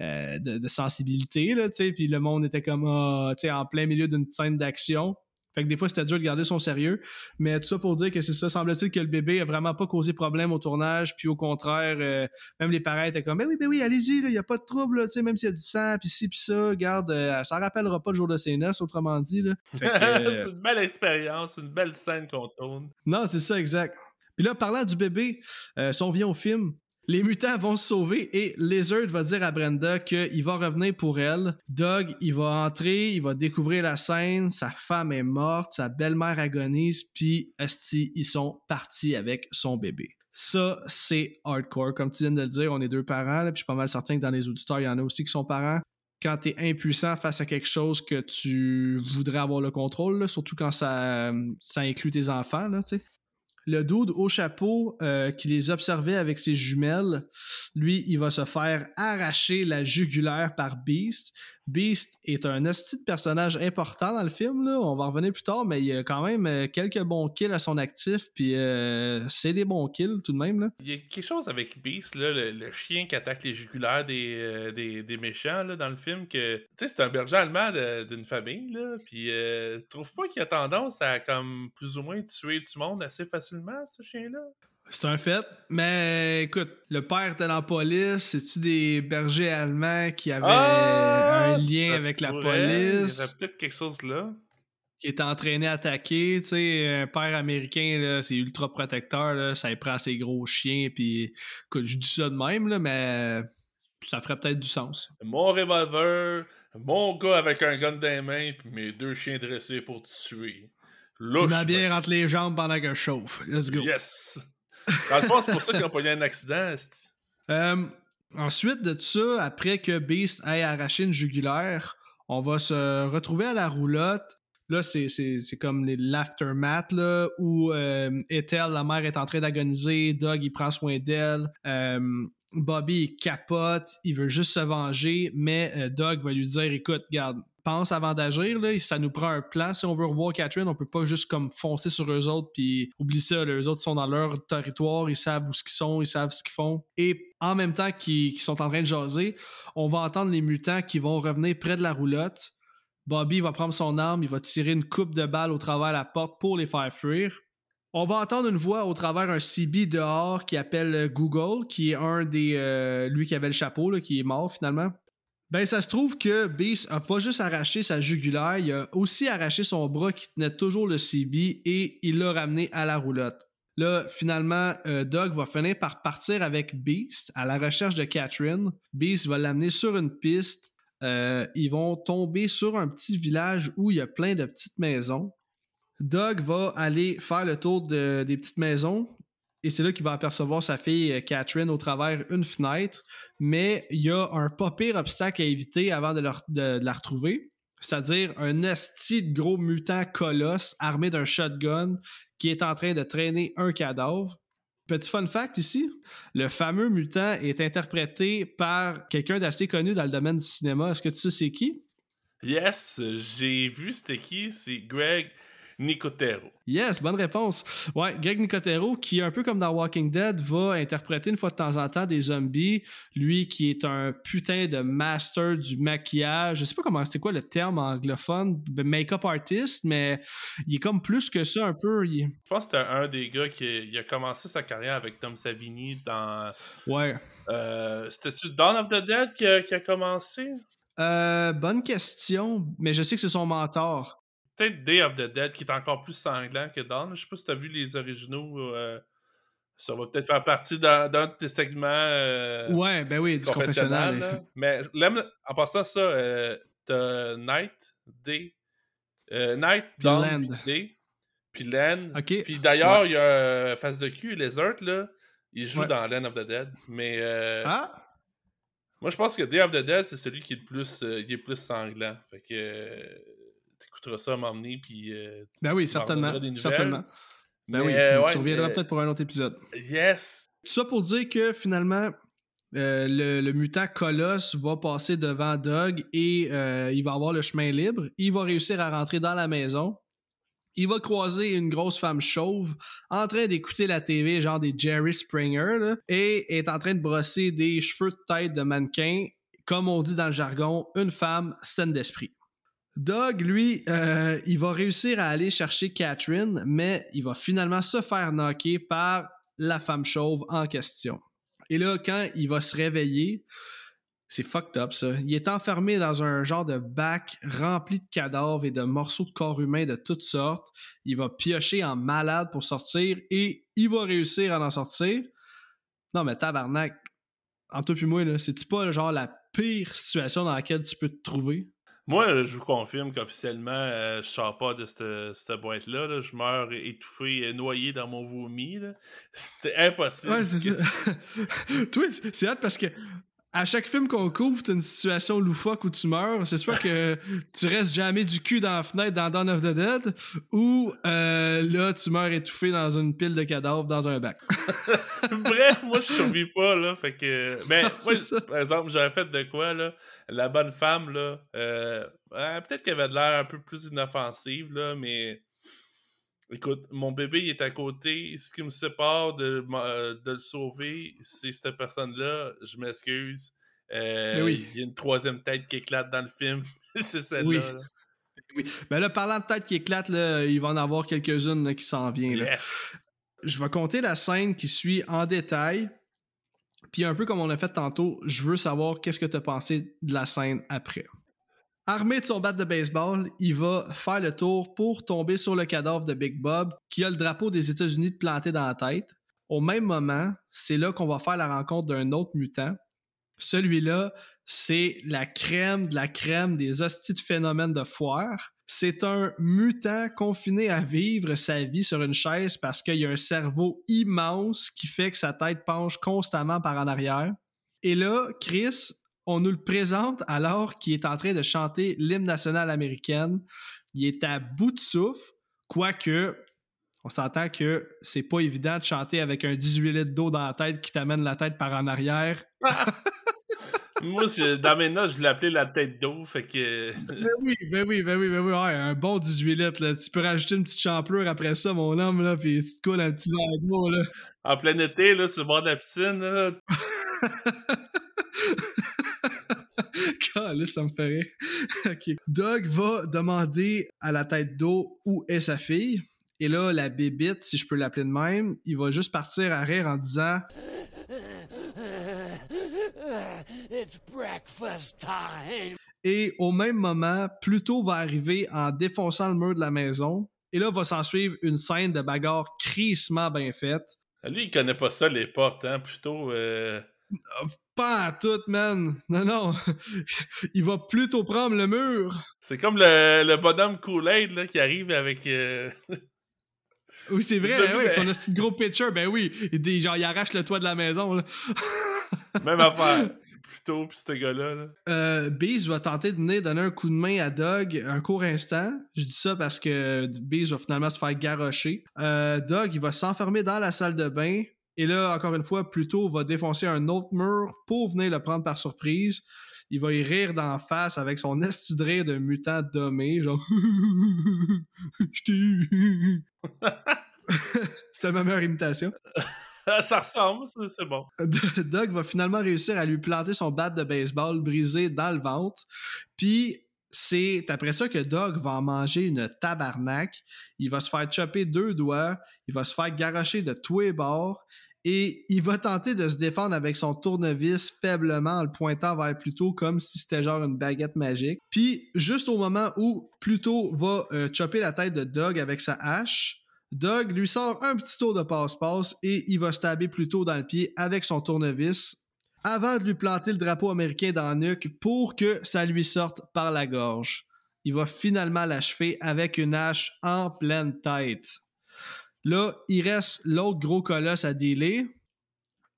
euh, de, sensibilité, là, tu sais, puis le monde était comme, ah, tu sais, en plein milieu d'une scène d'action. Fait que des fois, c'était dur de garder son sérieux. Mais tout ça pour dire que c'est ça. Semble-t-il que le bébé a vraiment pas causé problème au tournage. Puis au contraire, euh, même les parents étaient comme, ben oui, ben oui, allez-y, il n'y a pas de trouble, tu sais, même s'il y a du sang, puis ci, puis ça, garde, euh, ça rappellera pas le jour de ses noces, autrement dit. Là. Euh, c'est une belle expérience, une belle scène qu'on tourne. Non, c'est ça, exact. Puis là, parlant du bébé, si on vient au film, les mutants vont se sauver et Lizard va dire à Brenda qu'il va revenir pour elle. Doug, il va entrer, il va découvrir la scène, sa femme est morte, sa belle-mère agonise, puis Esti, ils sont partis avec son bébé. Ça, c'est hardcore. Comme tu viens de le dire, on est deux parents, puis je suis pas mal certain que dans les auditeurs, il y en a aussi qui sont parents. Quand tu es impuissant face à quelque chose que tu voudrais avoir le contrôle, surtout quand ça, inclut tes enfants, là, le dude au chapeau euh, qui les observait avec ses jumelles, lui, il va se faire arracher la jugulaire par Beast. Beast est un hostie de personnage important dans le film, là. on va en revenir plus tard, mais il y a quand même euh, quelques bons kills à son actif, puis euh, c'est des bons kills tout de même. Là. Il y a quelque chose avec Beast, là, le, chien qui attaque les jugulaires des, des, méchants là, dans le film, que c'est un berger allemand d'une famille, là, puis tu trouves pas qu'il a tendance à comme plus ou moins tuer du monde assez facilement ce chien-là? C'est un fait, mais écoute, le père était dans la police. C'est-tu des bergers allemands qui avaient ah, un lien avec la police? Il y avait peut-être quelque chose là. Qui était entraîné à attaquer. Tu sais, un père américain, c'est ultra protecteur. Là, ça prend ses gros chiens. Puis, écoute, je dis ça de même, là, mais ça ferait peut-être du sens. Mon revolver, mon gars avec un gun dans les mains, puis mes deux chiens dressés pour te tuer. Louche, ma bière entre les jambes pendant que je chauffe. Let's go. Yes! Dans le c'est pour ça qu'ils n'ont pas eu un accident. Euh, ensuite de ça, après que Beast ait arraché une jugulaire, on va se retrouver à la roulotte. Là, c'est comme l'aftermath, où euh, Ethel, la mère, est en train d'agoniser. Doug, il prend soin d'elle. Euh, Bobby, il capote. Il veut juste se venger. Mais Doug va lui dire Écoute, garde, avant d'agir. Ça nous prend un plan. Si on veut revoir Catherine, on peut pas juste comme foncer sur eux autres puis oublie ça. Les autres sont dans leur territoire, ils savent où ce qu'ils sont, ils savent ce qu'ils font. Et en même temps qu'ils sont en train de jaser, on va entendre les mutants qui vont revenir près de la roulotte. Bobby va prendre son arme, il va tirer une coupe de balles au travers de la porte pour les faire fuir. On va entendre une voix au travers un CB dehors qui appelle Google, qui est un des. Euh, lui qui avait le chapeau, qui est mort finalement. Ben, ça se trouve que Beast a pas juste arraché sa jugulaire, il a aussi arraché son bras qui tenait toujours le CB et il l'a ramené à la roulotte. Là, finalement, euh, Doug va finir par partir avec Beast à la recherche de Catherine. Beast va l'amener sur une piste. euh, ils vont tomber sur un petit village où il y a plein de petites maisons. Doug va aller faire le tour de- des petites maisons et c'est là qu'il va apercevoir sa fille euh, Catherine au travers une fenêtre. Mais il y a un pas pire obstacle à éviter avant de, la retrouver. C'est-à-dire un esti de gros mutant colosse armé d'un shotgun qui est en train de traîner un cadavre. Petit fun fact ici, le fameux mutant est interprété par quelqu'un d'assez connu dans le domaine du cinéma. Est-ce que tu sais c'est qui? Yes, j'ai vu c'était qui, c'est Greg Nicotero. Yes, bonne réponse. Ouais, Greg Nicotero, qui, un peu comme dans Walking Dead, va interpréter une fois de temps en temps des zombies. Lui qui est un putain de master du maquillage. Je sais pas comment c'était quoi le terme anglophone, make-up artist, mais il est comme plus que ça un peu. il- Je pense que c'était un des gars qui il a commencé sa carrière avec Tom Savini dans. Ouais. Euh, C'était-tu Dawn of the Dead qui a, qui a commencé? Euh, bonne question, mais je sais que c'est son mentor. Peut-être Day of the Dead qui est encore plus sanglant que Dawn. Je sais pas si t'as vu les originaux. euh, ça va peut-être faire partie d'un de tes segments. euh, Ouais, ben oui, du confessionnal. Mais là, en passant ça, euh, t'as Night, Day, euh, Night, Dawn, Day, puis Land. Ok. Puis d'ailleurs, il y a euh, Face de cul, Lizard, là, il joue Ouais. dans Land of the Dead. Mais euh, Ah, moi, je pense que Day of the Dead, c'est celui qui est le plus, il est plus sanglant. Fait que t'écouteras ça à m'emmener, puis... euh, tu- ben oui, tu m'en certainement. Certainement. Ben Mais, oui, euh, ouais, tu reviendras peut-être pour un autre épisode. Yes! Tout ça pour dire que finalement, euh, le, le mutant Colosse va passer devant Doug et euh, il va avoir le chemin libre. Il va réussir à rentrer dans la maison. Il va croiser une grosse femme chauve en train d'écouter la TV, genre des Jerry Springer, là, et est en train de brosser des cheveux de tête de mannequin. Comme on dit dans le jargon, une femme saine d'esprit. Doug, lui, euh, il va réussir à aller chercher Catherine, mais il va finalement se faire knocker par la femme chauve en question. Et là, quand il va se réveiller, c'est fucked up ça. Il est enfermé dans un genre de bac rempli de cadavres et de morceaux de corps humain de toutes sortes. Il va piocher en malade pour sortir et il va réussir à en sortir. Non, mais tabarnak, en toi puis moi, c'est-tu pas genre la pire situation dans laquelle tu peux te trouver? Moi, euh, je vous confirme qu'officiellement, euh, je sors pas de cette, cette boîte-là. là. Je meurs étouffé, euh, noyé dans mon vomi. C'est impossible. Ouais, c'est ça. Toi, c'est hâte parce que à chaque film qu'on couvre, t'as une situation loufoque où tu meurs. C'est soit que tu restes jamais du cul dans la fenêtre dans Dawn of the Dead, ou euh, là, tu meurs étouffé dans une pile de cadavres dans un bac. Bref, moi, je survis pas, là. Fait que. Mais, Non, moi, ça. par exemple, j'aurais fait de quoi, là? La bonne femme, là. euh, euh, Peut-être qu'elle avait de l'air un peu plus inoffensive, là, mais. Écoute, mon bébé il est à côté. Ce qui me sépare de, m- euh, de le sauver, c'est cette personne-là. Je m'excuse. Euh, oui. Il y a une troisième tête qui éclate dans le film. c'est celle-là. Oui. là. Ben là, parlant de tête qui éclate, là, il va en avoir quelques-unes qui s'en viennent. Yes. Je vais compter la scène qui suit en détail. Puis un peu comme on a fait tantôt, je veux savoir qu'est-ce que tu as pensé de la scène après. Armé de son bat de baseball, il va faire le tour pour tomber sur le cadavre de Big Bob qui a le drapeau des États-Unis planté dans la tête. Au même moment, c'est là qu'on va faire la rencontre d'un autre mutant. Celui-là, c'est la crème de la crème des hosties de phénomènes de foire. C'est un mutant confiné à vivre sa vie sur une chaise parce qu'il a un cerveau immense qui fait que sa tête penche constamment par en arrière. Et là, Chris, on nous le présente alors qu'il est en train de chanter l'hymne national américaine. Il est à bout de souffle, quoique on s'entend que c'est pas évident de chanter avec un 18 litres d'eau dans la tête qui t'amène la tête par en arrière. Moi, dans mes notes, je l'appelais la tête d'eau. Fait que. Ben oui, ben oui, ben oui, ben oui, ouais, un bon 18 litres, là. Tu peux rajouter une petite champlure après ça, mon homme, là, puis tu te coules un petit verre d'eau, là. En plein été, là, sur le bord de la piscine, là, Calisse, ça me ferait. ok. Doug va demander à la tête d'eau où est sa fille. Et là, la bébite, si je peux l'appeler de même, il va juste partir à rire en disant It's breakfast time. Et au même moment, Pluto va arriver en défonçant le mur de la maison. Et là, va s'en suivre une scène de bagarre crissement bien faite. lui, il connaît pas ça, les portes, hein. Plutôt. euh, Pas à tout, man. Non, non. Il va plutôt prendre le mur. C'est comme le, le bonhomme Kool-Aid là, qui arrive avec. euh, Oui, c'est vrai, ben oui, avec son petit gros pitcher, ben oui. Il, dit- genre, il arrache le toit de la maison, là. Même affaire. Plutôt, puis ce gars-là. Là. Euh, va tenter de venir donner un coup de main à Doug un court instant. Je dis ça parce que Beast va finalement se faire garrocher. Euh, Doug, il va s'enfermer dans la salle de bain. Et là, encore une fois, Pluto va défoncer un autre mur pour venir le prendre par surprise. Il va y rire d'en face avec son esti de mutant dommé, genre Je t'ai eu. C'était ma meilleure imitation. Ça ressemble, c'est bon. Doug va finalement réussir à lui planter son bat de baseball brisé dans le ventre. Puis c'est après ça que Doug va en manger une tabarnak. Il va se faire chopper deux doigts. Il va se faire garocher de tous les bords. Et il va tenter de se défendre avec son tournevis faiblement en le pointant vers Pluto comme si c'était genre une baguette magique. Puis juste au moment où Pluto va euh, chopper la tête de Doug avec sa hache, Doug lui sort un petit tour de passe-passe et il va stabber Pluto dans le pied avec son tournevis avant de lui planter le drapeau américain dans la nuque pour que ça lui sorte par la gorge. Il va finalement l'achever avec une hache en pleine tête. Là, il reste l'autre gros colosse à dealer.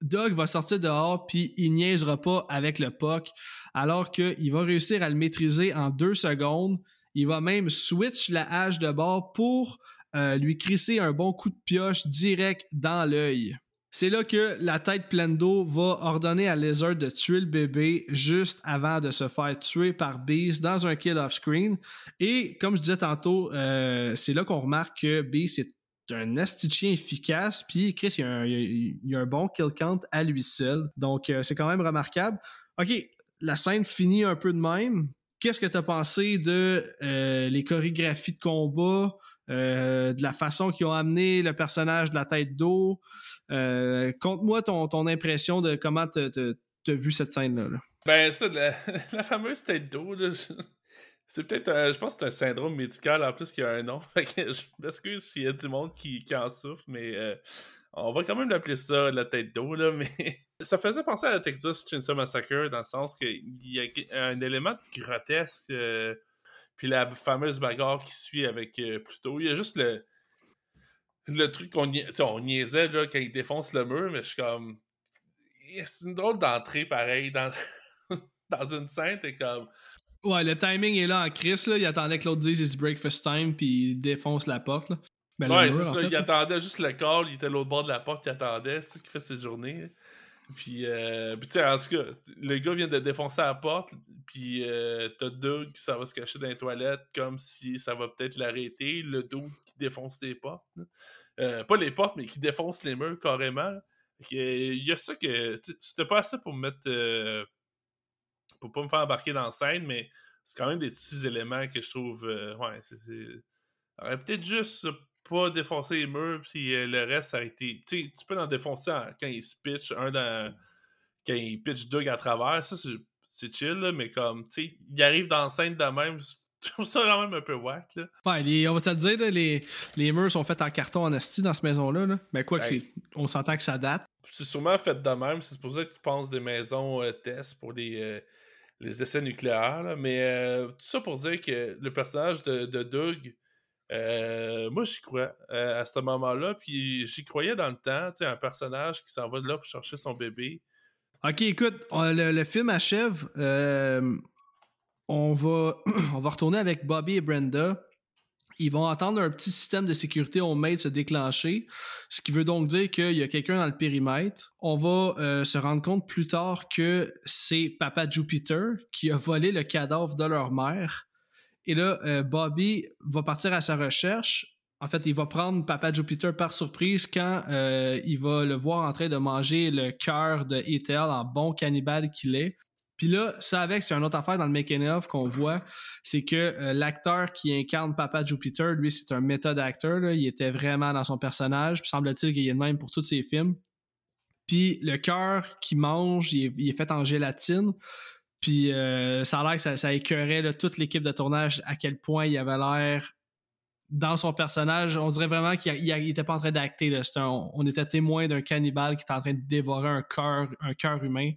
Doug va sortir dehors puis il niaisera pas avec le puck alors qu'il va réussir à le maîtriser en deux secondes. Il va même switch la hache de bord pour euh, lui crisser un bon coup de pioche direct dans l'œil. C'est là que la tête pleine d'eau va ordonner à Lizard de tuer le bébé juste avant de se faire tuer par Beast dans un kill off-screen. Et comme je disais tantôt, euh, c'est là qu'on remarque que Beast est un astichien efficace, puis Chris, il y, a un, bon kill count à lui seul. Donc, euh, c'est quand même remarquable. OK, la scène finit un peu de même. Qu'est-ce que tu as pensé de euh, les chorégraphies de combat, euh, de la façon qu'ils ont amené le personnage de la tête d'eau? Conte-moi ton, ton impression de comment tu as vu cette scène-là. là. Ben, ça, la, fameuse tête d'eau, là, c'est peut-être, un- je pense que c'est un syndrome médical en plus qui a un nom. Je m'excuse s'il y a du monde qui, qui en souffre, mais euh, on va quand même l'appeler ça la tête d'eau, là. Mais ça faisait penser à la Texas Chainsaw Massacre dans le sens qu'il y a un élément grotesque. euh, puis la fameuse bagarre qui suit avec euh, Pluto. Il y a juste le, le truc qu'on on niaisait là, quand il défonce le mur, mais je suis comme. C'est une drôle d'entrée pareil dans, dans une scène, t'es comme. Ouais, le timing est là en Chris. Là. Il attendait que l'autre dise it's breakfast time, puis il défonce la porte. Là. Ben, ouais, c'est en ça, fait, il là. attendait juste le call, il était à l'autre bord de la porte, il attendait, c'est ça qu'il fait ses journées. Puis, euh, puis tu sais, en tout cas, le gars vient de défoncer la porte, puis euh, t'as Doug qui s'en va se cacher dans les toilettes comme si ça va peut-être l'arrêter, le Doug qui défonce les portes. Euh, pas les portes, mais qui défonce les murs carrément. Euh, Il y a ça que. C'était pas assez pour me mettre. Pour pas me faire embarquer dans la scène, mais c'est quand même des petits éléments que je trouve. euh, ouais, c'est. peut-être juste pas défoncer les murs, puis euh, le reste, ça a été. Tu sais, tu peux en défoncer en- quand il se pitch, un dans. Quand il pitch Doug à travers, ça, c'est- chill, là, mais comme, tu sais, il arrive dans la scène de même, je trouve ça quand même un peu whack, là. Ouais, les- on va te le dire, là, les, les murs sont faits en carton en asti dans cette maison-là. Là. Ben, quoi que c'est. On s'entend que ça date. C'est sûrement fait de même, c'est pour ça qu'ils pensent des maisons euh, tests pour les, euh, les essais nucléaires, mais euh, tout ça pour dire que le personnage de, Doug, euh, moi j'y crois euh, à ce moment-là, puis j'y croyais dans le temps, tu sais, un personnage qui s'en va de là pour chercher son bébé. Ok, écoute, le, le film achève. on, va, on va retourner avec Bobby et Brenda. Ils vont entendre un petit système de sécurité homemade se déclencher, ce qui veut donc dire qu'il y a quelqu'un dans le périmètre. On va euh, se rendre compte plus tard que c'est Papa Jupiter qui a volé le cadavre de leur mère. Et là, euh, Bobby va partir à sa recherche. En fait, il va prendre Papa Jupiter par surprise quand euh, il va le voir en train de manger le cœur de Ethel en bon cannibale qu'il est. Puis là, ça avec, c'est une autre affaire dans le making-of qu'on voit, c'est que euh, l'acteur qui incarne Papa Jupiter, lui, c'est un méthode acteur. Il était vraiment dans son personnage. Puis semble-t-il qu'il est le même pour tous ses films. Puis le cœur qu'il mange, il est, fait en gélatine. Puis euh, ça a l'air que ça, écœurait toute l'équipe de tournage à quel point il avait l'air dans son personnage. On dirait vraiment qu'il il- il était pas en train d'acter. on était témoin d'un cannibale qui était en train de dévorer un cœur un cœur humain.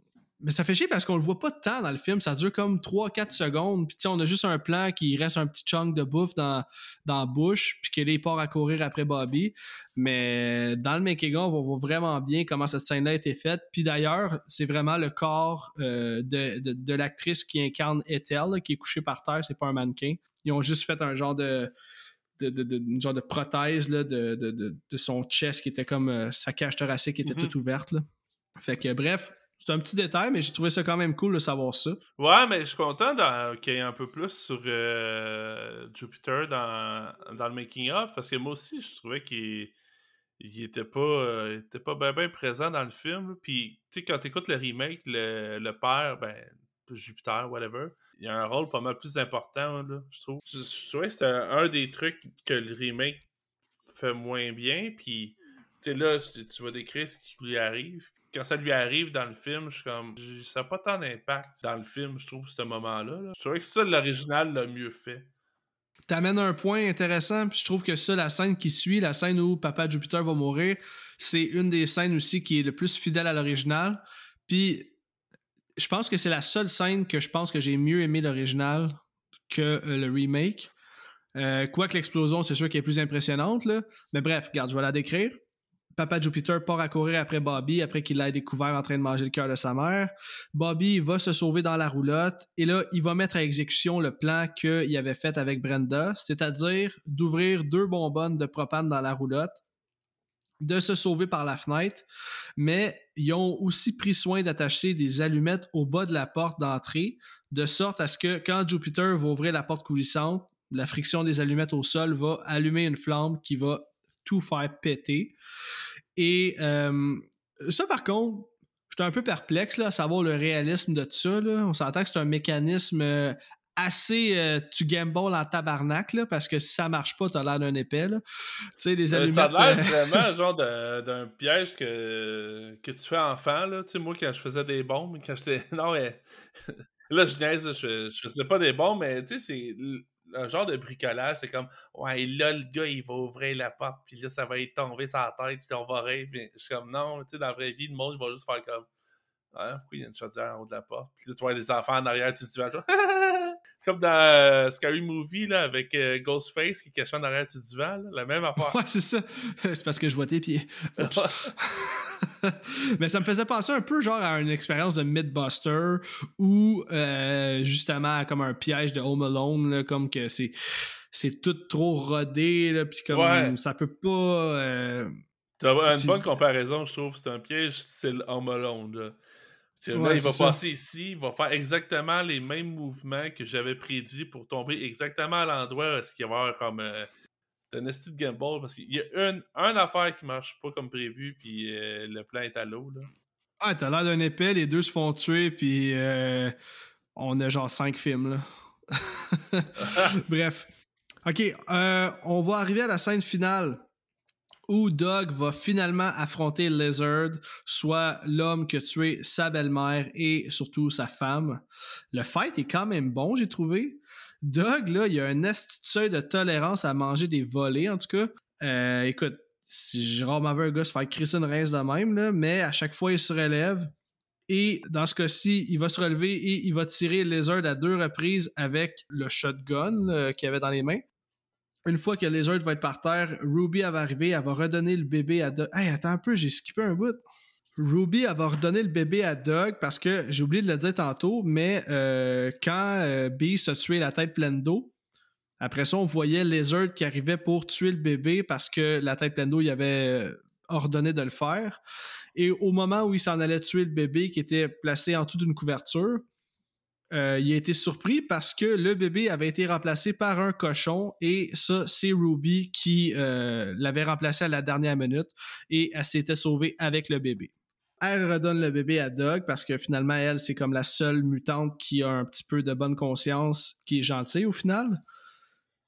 Mais ça fait chier parce qu'on le voit pas tant dans le film. Ça dure comme 3-4 secondes. Puis, tu sais, on a juste un plan qui reste un petit chunk de bouffe dans, dans la bouche. Puis qu'il est part à courir après Bobby. Mais dans le making on voit vraiment bien comment cette scène-là a été faite. Puis d'ailleurs, c'est vraiment le corps euh, de, de, de l'actrice qui incarne Ethel, là, qui est couchée par terre. C'est pas un mannequin. Ils ont juste fait un genre de. De, de, de- une genre de prothèse là, de, de, son chest qui était comme euh, sa cage thoracique qui était Mhm. toute ouverte. Là. Fait que bref, c'est un petit détail, mais j'ai trouvé ça quand même cool de savoir ça. Ouais, mais je suis content qu'il y ait un peu plus sur euh, Jupiter dans, dans le making-of, parce que moi aussi, je trouvais qu'il il était pas, euh, était pas bien ben présent dans le film. Puis, tu sais, quand tu écoutes le remake, le, le père, ben, Jupiter, whatever, il a un rôle pas mal plus important, là, je trouve. Je, trouvais que c'était un des trucs que le remake fait moins bien, puis, tu sais, là, tu vas décrire ce qui lui arrive. Quand ça lui arrive dans le film, je suis comme. Ça n'a pas tant d'impact dans le film, je trouve, ce moment-là. là. Je trouvais que ça, l'original l'a mieux fait. T'amènes un point intéressant, puis je trouve que ça, la scène qui suit, la scène où Papa Jupiter va mourir, c'est une des scènes aussi qui est le plus fidèle à l'original. Puis je pense que c'est la seule scène que je pense que j'ai mieux aimé l'original que euh, le remake. Euh, Quoique l'explosion, c'est sûr qu'elle est plus impressionnante, là. Mais bref, regarde, je vais la décrire. Papa Jupiter part à courir après Bobby après qu'il l'a découvert en train de manger le cœur de sa mère. Bobby va se sauver dans la roulotte et là, il va mettre à exécution le plan qu'il avait fait avec Brenda, c'est-à-dire d'ouvrir deux bonbonnes de propane dans la roulotte, de se sauver par la fenêtre, mais ils ont aussi pris soin d'attacher des allumettes au bas de la porte d'entrée, de sorte à ce que quand Jupiter va ouvrir la porte coulissante, la friction des allumettes au sol va allumer une flamme qui va tout faire péter. Et euh, ça, par contre, j'étais un peu perplexe là, à savoir le réalisme de ça. Là. On s'entend que c'est un mécanisme euh, assez. euh, tu gambles en tabarnak, là, parce que si ça marche pas, t'as l'air d'un épais. là. Tu sais, les allumettes. ça a l'air vraiment genre d'un piège que, que tu fais enfant. Là. Tu sais, moi, quand je faisais des bombes, quand j'étais. Non, mais. Là, je niaise, je, je faisais pas des bombes, mais tu sais, c'est un genre de bricolage. C'est comme, ouais, là, le gars, il va ouvrir la porte, puis là, ça va être tombé la tête, puis on va rire. Puis je suis comme, non, tu sais, dans la vraie vie, le monde, il va juste faire comme, Hein, pourquoi il y a une chaudière en haut de la porte? Puis là, tu vois des enfants en arrière, tu te dis, genre, comme dans euh, Scary Movie, là, avec euh, Ghostface qui est caché en arrière du divan, là, la même affaire. Ouais, c'est ça. C'est parce que je vois tes pieds. Mais ça me faisait penser un peu genre à une expérience de Mythbuster ou euh, justement comme un piège de Home Alone, là, comme que c'est c'est tout trop rodé, là, puis comme Ouais. ça peut pas. euh, T'as une C'est- bonne comparaison, je trouve. C'est un piège style Home Alone. Là, Ouais, il va c'est ça. passer ici, il va faire exactement les mêmes mouvements que j'avais prédit pour tomber exactement à l'endroit où est-ce qu'il va y avoir comme. Euh, c'est un esti de gamble parce qu'il y a une, une affaire qui marche pas comme prévu, puis euh, le plan est à l'eau. Ah, t'as l'air d'un épais, les deux se font tuer, puis euh, on a genre cinq films, là. Bref. OK, euh, on va arriver à la scène finale où Doug va finalement affronter Lizard, soit l'homme qui a tué sa belle-mère et surtout sa femme. Le fight est quand même bon, j'ai trouvé. Doug, là, il a un seuil de tolérance à manger des volets, en tout cas. Euh, écoute, si j'ai rarement un gars se faire crisser une rince de même, mais à chaque fois, il se relève. Et dans ce cas-ci, il va se relever et il va tirer Lizard à deux reprises avec le shotgun euh, qu'il avait dans les mains. Une fois que Lizard va être par terre, Ruby va arriver, elle va redonner le bébé à Doug. Hey, attends un peu, j'ai skippé un bout. Ruby, va redonner le bébé à Doug parce que j'ai oublié de le dire tantôt, mais euh, quand euh, Beast a tué la tête pleine d'eau, après ça, on voyait Lizard qui arrivait pour tuer le bébé parce que la tête pleine d'eau, il avait euh, ordonné de le faire. Et au moment où il s'en allait tuer le bébé qui était placé en dessous d'une couverture, euh, il a été surpris parce que le bébé avait été remplacé par un cochon et ça, c'est Ruby qui l'avait remplacé à la dernière minute et elle s'était sauvée avec le bébé. Elle redonne le bébé à Doug parce que finalement, elle, c'est comme la seule mutante qui a un petit peu de bonne conscience, qui est gentille au final.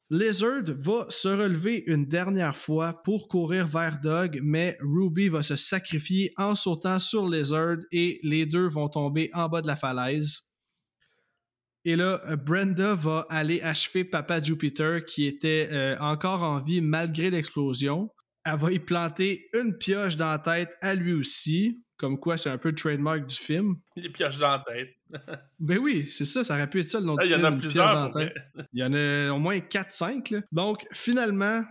Lizard va se relever une dernière fois pour courir vers Doug, mais Ruby va se sacrifier en sautant sur Lizard et les deux vont tomber en bas de la falaise. Et là, Brenda va aller achever Papa Jupiter qui était euh, encore en vie malgré l'explosion. Elle va y planter une pioche dans la tête à lui aussi. Comme quoi c'est un peu le trademark du film. Les pièges dans la tête. Ben oui, c'est ça, ça aurait pu être ça le nom Ah, du Il y en film. a plusieurs. Il y en a au moins 4-5. là. Donc, finalement,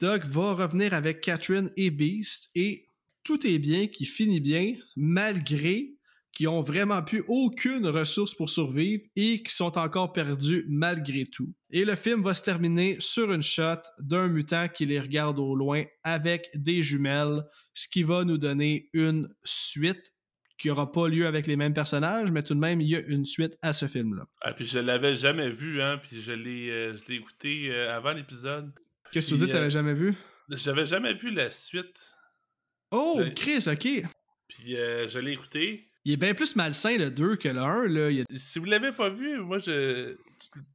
Doug va revenir avec Catherine et Beast et tout est bien qui finit bien malgré qu'ils ont vraiment plus aucune ressource pour survivre et qui sont encore perdus malgré tout. Et le film va se terminer sur une shot d'un mutant qui les regarde au loin avec des jumelles, ce qui va nous donner une suite qui aura pas lieu avec les mêmes personnages, mais tout de même, il y a une suite à ce film-là. Ah, puis je l'avais jamais vu, hein, puis je l'ai euh, écouté euh, avant l'épisode. Qu'est-ce que tu dis, t'avais euh, jamais vu? J'avais jamais vu la suite, Oh, Chris, ok. puis euh, je l'ai écouté. Il est bien plus malsain le 2 que le 1, là. Il y a- Si vous l'avez pas vu, moi, je...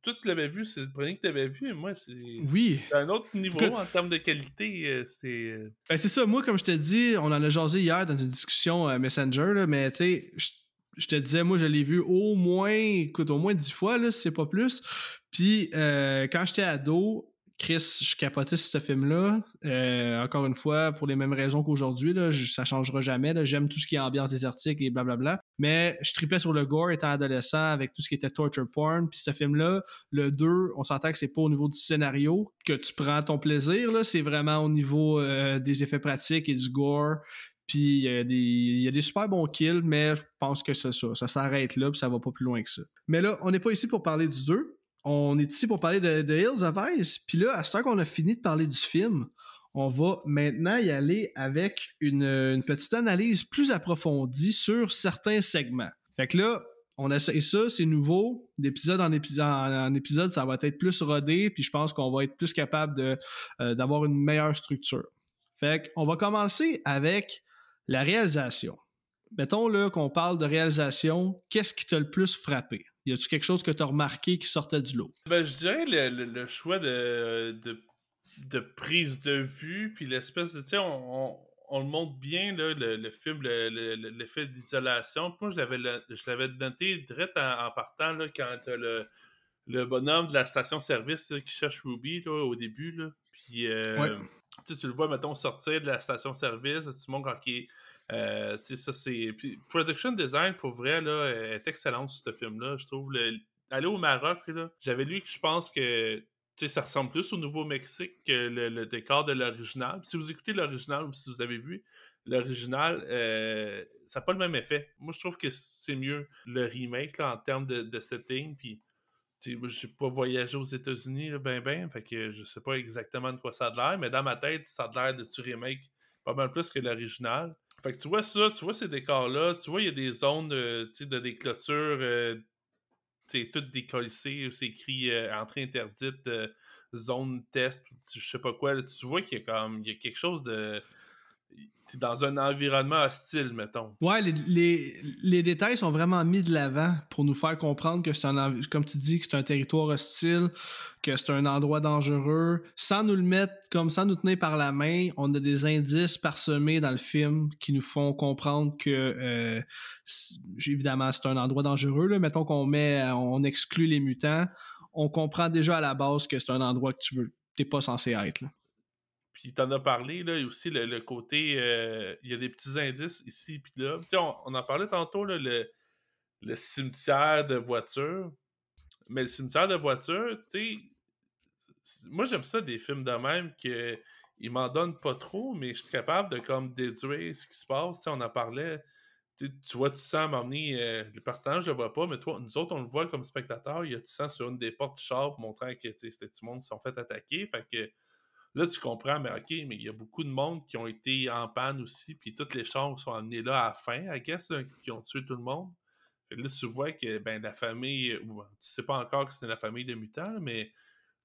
toi, tu l'avais vu, c'est le premier que tu avais vu, moi, c'est Oui. c'est un autre niveau Écoute- en termes de qualité, euh, c'est... euh, Ben, c'est ça, moi, comme je te dis, on en a jasé hier dans une discussion euh, Messenger, là, mais tu sais, je- je te disais, moi, je l'ai vu au moins, écoute, au moins dix fois, là, si c'est pas plus. Puis, euh, quand j'étais ado, Chris, je capotais ce film-là. Euh, encore une fois, pour les mêmes raisons qu'aujourd'hui, ça changera jamais. J'aime tout ce qui est ambiance désertique et blablabla. Mais je tripais sur le gore étant adolescent avec tout ce qui était torture porn. Puis ce film-là, le 2, on s'entend que c'est pas au niveau du scénario que tu prends ton plaisir. C'est vraiment au niveau euh, des effets pratiques et du gore. Puis il y, a des- il y a des super bons kills, mais je pense que c'est ça. Ça s'arrête là, puis ça va pas plus loin que ça. Mais là, on n'est pas ici pour parler du 2. On est ici pour parler de, Hills of Ice. Puis là, à ce qu'on a fini de parler du film, on va maintenant y aller avec une, petite analyse plus approfondie sur certains segments. Fait que là, on essaie ça, c'est nouveau. D'épisode en épisode, ça va être plus rodé, puis je pense qu'on va être plus capable euh, d'avoir une meilleure structure. Fait qu'on va commencer avec la réalisation. Mettons là qu'on parle de réalisation, qu'est-ce qui t'a le plus frappé? Y a-tu quelque chose que t'as remarqué qui sortait du lot? Ben, je dirais le, le- le choix de, de, de prise de vue, puis l'espèce de. Tu sais, on, on, on le montre bien, là, le, le film, le- le- le- l'effet d'isolation. Moi, je l'avais, le- je l'avais noté direct en, en partant, là, quand t'as le, le bonhomme de la station-service qui cherche Ruby là, au début. Là. Puis, euh, Ouais. tu tu le vois, mettons, sortir de la station-service, tu te montres, ok. euh, tu sais, ça c'est. Production design, pour vrai, là, est excellent ce film-là. Je trouve. Le... Aller au Maroc, là, j'avais lu que je pense que ça ressemble plus au Nouveau-Mexique que le, décor de l'original. Si vous écoutez l'original ou si vous avez vu l'original, euh, ça n'a pas le même effet. Moi, je trouve que c'est mieux le remake en termes de, de setting. Puis, j'ai pas voyagé aux États-Unis, ben ben, fait que je sais pas exactement de quoi ça a l'air, mais dans ma tête, ça a l'air de tu remake pas mal plus que l'original. Fait que tu vois ça, tu vois ces décors-là, tu vois, il y a des zones euh, de des clôtures, euh, toutes décollissées, c'est écrit euh, entrée interdite, euh, zone test, je sais pas quoi. tu vois qu'il y a comme, il y a quelque chose de. T'es dans un environnement hostile, mettons. Ouais, les, détails sont vraiment mis de l'avant pour nous faire comprendre que c'est un, comme tu dis, que c'est un territoire hostile, que c'est un endroit dangereux, sans nous le mettre comme sans nous tenir par la main. On a des indices parsemés dans le film qui nous font comprendre que, euh, évidemment, c'est un endroit dangereux. Là. Mettons qu'on met, on exclut les mutants, on comprend déjà à la base que c'est un endroit que tu veux, t'es pas censé être. Puis t'en as parlé, là, aussi le, côté. euh, il y a des petits indices ici puis là. On, on en parlait tantôt, le, cimetière de voitures. Mais le cimetière de voitures, tu sais. Moi, j'aime ça des films de même que. Ils m'en donnent pas trop, mais je suis capable de comme déduire ce qui se passe. On en parlait. Tu vois, tu sens m'emmener. euh, le personnage, je le vois pas, mais toi, nous autres, on le voit comme spectateur. Il y a du sang sur une des portes du montrant que c'était tout le monde qui sont fait attaquer. Fait que Là, tu comprends, mais OK, mais il y a beaucoup de monde qui ont été en panne aussi, puis toutes les chars sont amenés là à la fin, I guess, qui ont tué tout le monde. Fait là, tu vois que ben, la famille, ou, tu sais pas encore que c'est la famille de mutants, mais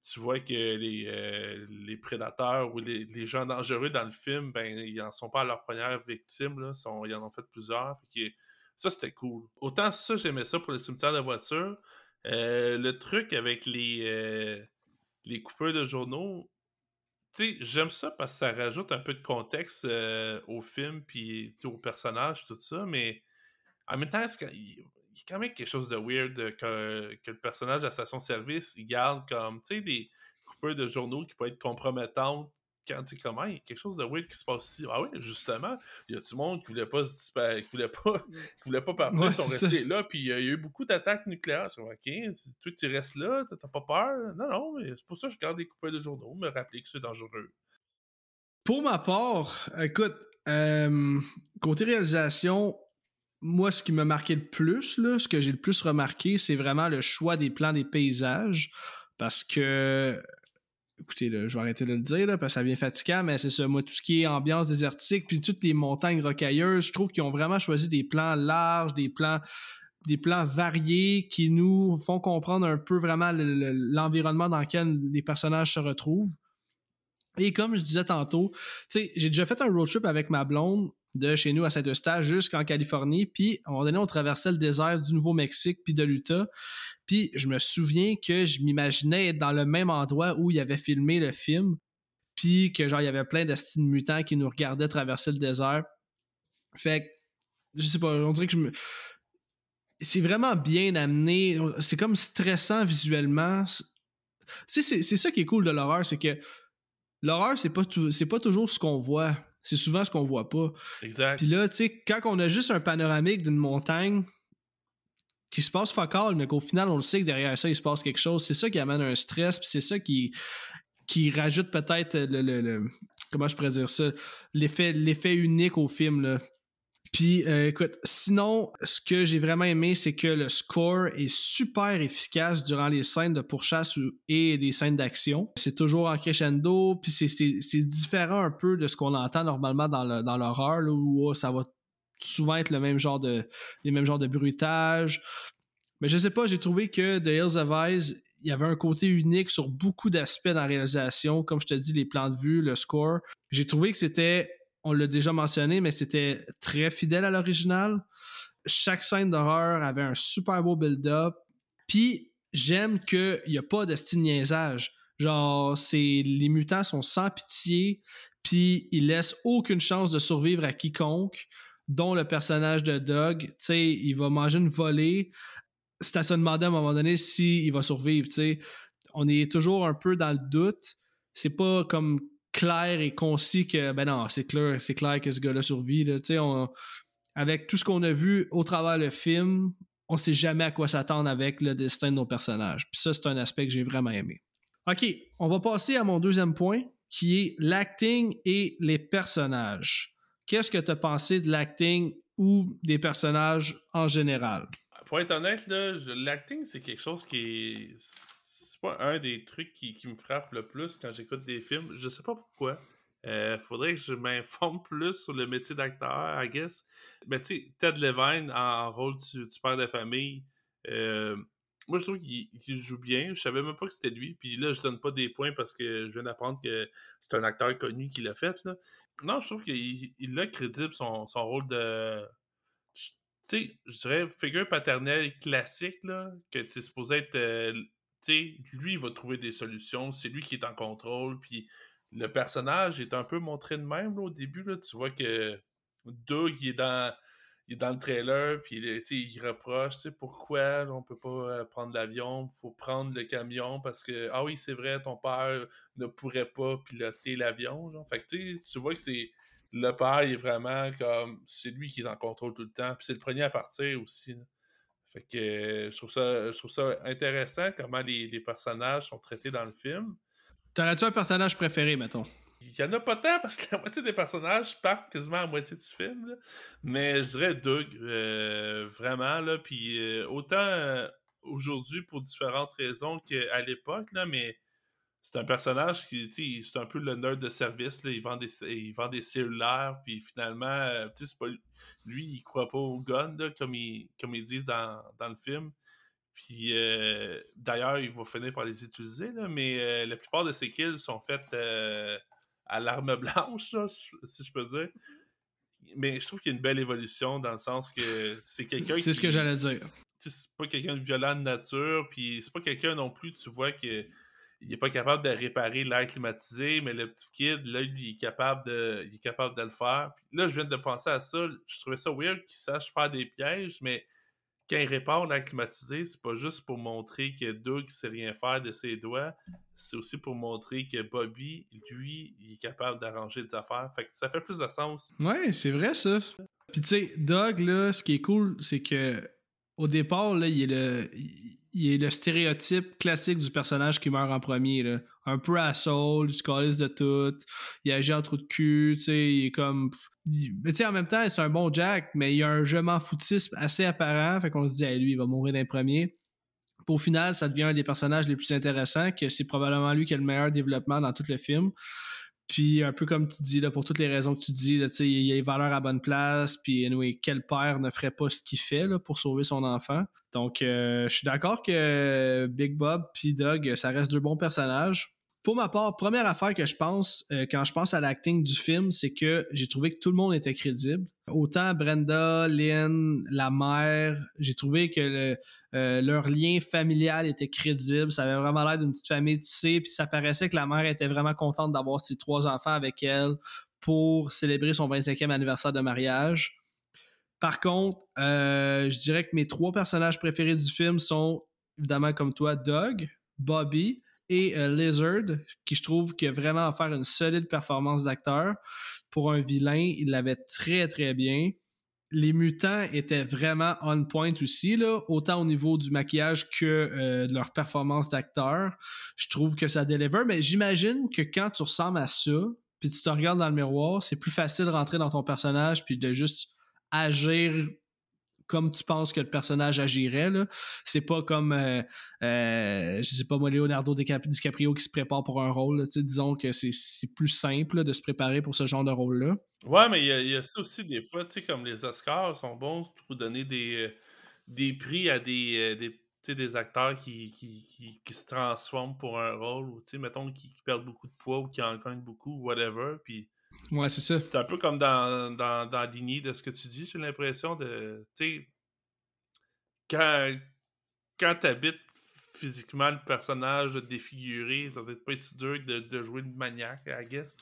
tu vois que les, euh, les prédateurs ou les, les gens dangereux dans le film, ben, ils en sont pas à leur première victime, là, ils en ont fait plusieurs. Ça, c'était cool. Autant ça, j'aimais ça pour le cimetière de voiture. Euh, le truc avec les, euh, les coupeurs de journaux, j'aime ça parce que ça rajoute un peu de contexte euh, au film puis au personnage, tout ça, mais en même temps, il y a quand même quelque chose de weird que, le personnage de la station-service, il garde comme, des coupeurs de journaux qui peuvent être compromettantes quand tu comment il y a quelque chose de weird qui se passe ici. Ah oui, justement, il y a du monde qui voulait pas qui voulait pas, qui voulait pas partir, ils sont restés là, puis il y a eu beaucoup d'attaques nucléaires. Je dis, ok, toi tu restes là, t'as pas peur? Non, non, mais c'est pour ça que je garde des coupures de journaux, me rappeler que c'est dangereux. Pour ma part, écoute, euh, côté réalisation, moi, ce qui m'a marqué le plus, là, ce que j'ai le plus remarqué, c'est vraiment le choix des plans des paysages. Parce que, écoutez, je vais arrêter de le dire, parce que ça devient fatigant, mais c'est ça, moi, tout ce qui est ambiance désertique, puis toutes les montagnes rocailleuses, je trouve qu'ils ont vraiment choisi des plans larges, des plans des plans variés qui nous font comprendre un peu vraiment l'environnement dans lequel les personnages se retrouvent. Et comme je disais tantôt, tu sais, j'ai déjà fait un road trip avec ma blonde de chez nous à Saint-Eustache jusqu'en Californie. Puis, à un moment donné, on traversait le désert du Nouveau-Mexique puis de l'Utah. Puis, je me souviens que je m'imaginais être dans le même endroit où il avait filmé le film. Puis, que genre, il y avait plein d'estimes mutants qui nous regardaient traverser le désert. Fait que, je sais pas, on dirait que je. C'est vraiment bien amené. C'est comme stressant visuellement. C'est ça qui est cool de l'horreur, c'est que l'horreur, c'est pas, c'est pas toujours ce qu'on voit c'est souvent ce qu'on voit pas. Exact. Puis là, tu sais, quand on a juste un panoramique d'une montagne qui se passe focal, mais qu'au final, on le sait que derrière ça, il se passe quelque chose, c'est ça qui amène un stress, puis c'est ça qui, qui rajoute peut-être le, le, Comment je pourrais dire ça? L'effet, l'effet unique au film, là. Puis, euh, écoute, sinon, ce que j'ai vraiment aimé, c'est que le score est super efficace durant les scènes de pourchasse et les scènes d'action. C'est toujours en crescendo, puis c'est différent un peu de ce qu'on entend normalement dans l'horreur, dans où oh, ça va souvent être le même genre de, les mêmes genres de bruitage. Mais je sais pas, j'ai trouvé que The Hills of Eyes, il y avait un côté unique sur beaucoup d'aspects dans la réalisation, comme je te dis, les plans de vue, le score. J'ai trouvé que c'était on l'a déjà mentionné, mais c'était très fidèle à l'original. Chaque scène d'horreur avait un super beau build-up. Puis j'aime qu'il n'y a pas de style niaisage. Genre, les mutants sont sans pitié, puis ils laissent aucune chance de survivre à quiconque, dont le personnage de Doug. Tu sais, il va manger une volée. C'est à se demander à un moment donné s'il va survivre, tu sais. On est toujours un peu dans le doute. C'est pas comme clair et concis que ben non, c'est clair, c'est clair que ce gars-là survit. avec tout ce qu'on a vu au travers le film, on sait jamais à quoi s'attendre avec le destin de nos personnages. Puis ça, c'est un aspect que j'ai vraiment aimé. OK, on va passer à mon deuxième point, qui est l'acting et les personnages. Qu'est-ce que tu as pensé de l'acting ou des personnages en général? Pour être honnête, l'acting, c'est quelque chose qui pas un des trucs qui, me frappe le plus quand j'écoute des films. Je sais pas pourquoi. Euh, faudrait que je m'informe plus sur le métier d'acteur, I guess. Mais tu sais, Ted Levine en, rôle du, père de famille, euh, moi je trouve qu'il joue bien. Je savais même pas que c'était lui. Puis là, je donne pas des points parce que je viens d'apprendre que c'est un acteur connu qui l'a fait. Là. Non, je trouve qu'il a crédible son, rôle de. Tu sais, je dirais figure paternelle classique, là, que tu es supposé être euh, lui, il va trouver des solutions. C'est lui qui est en contrôle. Puis le personnage est un peu montré de même au début. Là, tu vois que Doug, il est dans, il est dans le trailer. Puis il reproche pourquoi on peut pas euh, prendre l'avion. Faut prendre le camion parce que, ah oui, c'est vrai, ton père ne pourrait pas piloter l'avion. Fait tu vois que c'est. Le père, est vraiment comme. C'est lui qui est en contrôle tout le temps. Puis c'est le premier à partir aussi. Fait que euh, je trouve ça, je trouve ça intéressant comment les, personnages sont traités dans le film. T'aurais-tu un personnage préféré, mettons? Il y en a pas tant parce que la moitié des personnages partent quasiment à moitié du film. Mais je dirais Doug, euh, vraiment. Là, puis euh, autant aujourd'hui pour différentes raisons qu'à l'époque, là, mais c'est un personnage qui, c'est un peu le nerd de service. Là. Il, vend des, il vend des cellulaires, puis finalement, euh, c'est pas, lui, il croit pas au gun, comme, ils, comme ils disent dans, le film. Puis euh, d'ailleurs, il va finir par les utiliser, là, mais euh, la plupart de ses kills sont faites à l'arme blanche, si je peux dire. Mais je trouve qu'il y a une belle évolution dans le sens que c'est quelqu'un C'est ce que j'allais dire. C'est pas quelqu'un de violent de nature, puis c'est pas quelqu'un non plus, tu vois, que il n'est pas capable de réparer l'air climatisé, mais le petit kid, là, il est capable de, il est capable de le faire. là, je viens de penser à ça. Je trouvais ça weird qu'il sache faire des pièges, mais quand il répare la climatisée, c'est pas juste pour montrer que Doug sait rien faire de ses doigts, c'est aussi pour montrer que Bobby, lui, il est capable d'arranger des affaires. Fait que ça fait plus de sens. Ouais, c'est vrai ça. Puis tu sais, Doug, là, ce qui est cool, c'est que au départ, là, il est le. Est le stéréotype classique du personnage qui meurt en premier. Là. Un peu asshole, il se de tout, il agit en trou de cul, tu sais, il est comme. il- Mais tu en même temps, c'est un bon Jack, mais il a un je m'en foutisme assez apparent, fait qu'on se dit, hey, lui, il va mourir d'un premier. Puis au final, ça devient un des personnages les plus intéressants, que c'est probablement lui qui a le meilleur développement dans tout le film. Puis un peu comme tu dis, là, pour toutes les raisons que tu dis, là, il y a les valeurs à bonne place, puis quel père ne ferait pas ce qu'il fait là, pour sauver son enfant? Donc euh, je suis d'accord que Big Bob puis Doug, ça reste deux bons personnages. Pour ma part, première affaire que je pense euh, quand je pense à l'acting du film, c'est que j'ai trouvé que tout le monde était crédible. Autant Brenda, Lynn, la mère, j'ai trouvé que euh, leur lien familial était crédible. Ça avait vraiment l'air d'une petite famille tissée, puis ça paraissait que la mère était vraiment contente d'avoir ses trois enfants avec elle pour célébrer son 25e anniversaire de mariage. Par contre, euh, je dirais que mes trois personnages préférés du film sont évidemment comme toi, Doug, Bobby et euh, Lizard, qui je trouve qui a vraiment à faire une solide performance d'acteur. Pour un vilain, il l'avait très très bien. Les mutants étaient vraiment on point aussi, là, autant au niveau du maquillage que euh, de leur performance d'acteur. Je trouve que ça deliver, mais j'imagine que quand tu ressembles à ça, puis tu te regardes dans le miroir, c'est plus facile de rentrer dans ton personnage puis de juste agir comme tu penses que le personnage agirait. C'est pas comme, euh, euh, je sais pas moi, Leonardo DiCap- DiCaprio qui se prépare pour un rôle. Disons que c'est- plus simple de se préparer pour ce genre de rôle-là. Ouais, mais il y, a- ça aussi des fois, tu sais, comme les Oscars sont bons pour donner des, euh, des prix à des, euh, des, des acteurs qui, qui, qui, se transforment pour un rôle, ou mettons, qui, qui perdent beaucoup de poids ou qui en gagnent beaucoup, whatever. Puis Ouais, c'est ça. c'est un peu comme dans, dans, dans lignée de ce que tu dis, j'ai l'impression de, tu sais, quand, quand t'habites physiquement le personnage défiguré, ça doit être pas si dur de, de jouer une maniaque, I guess.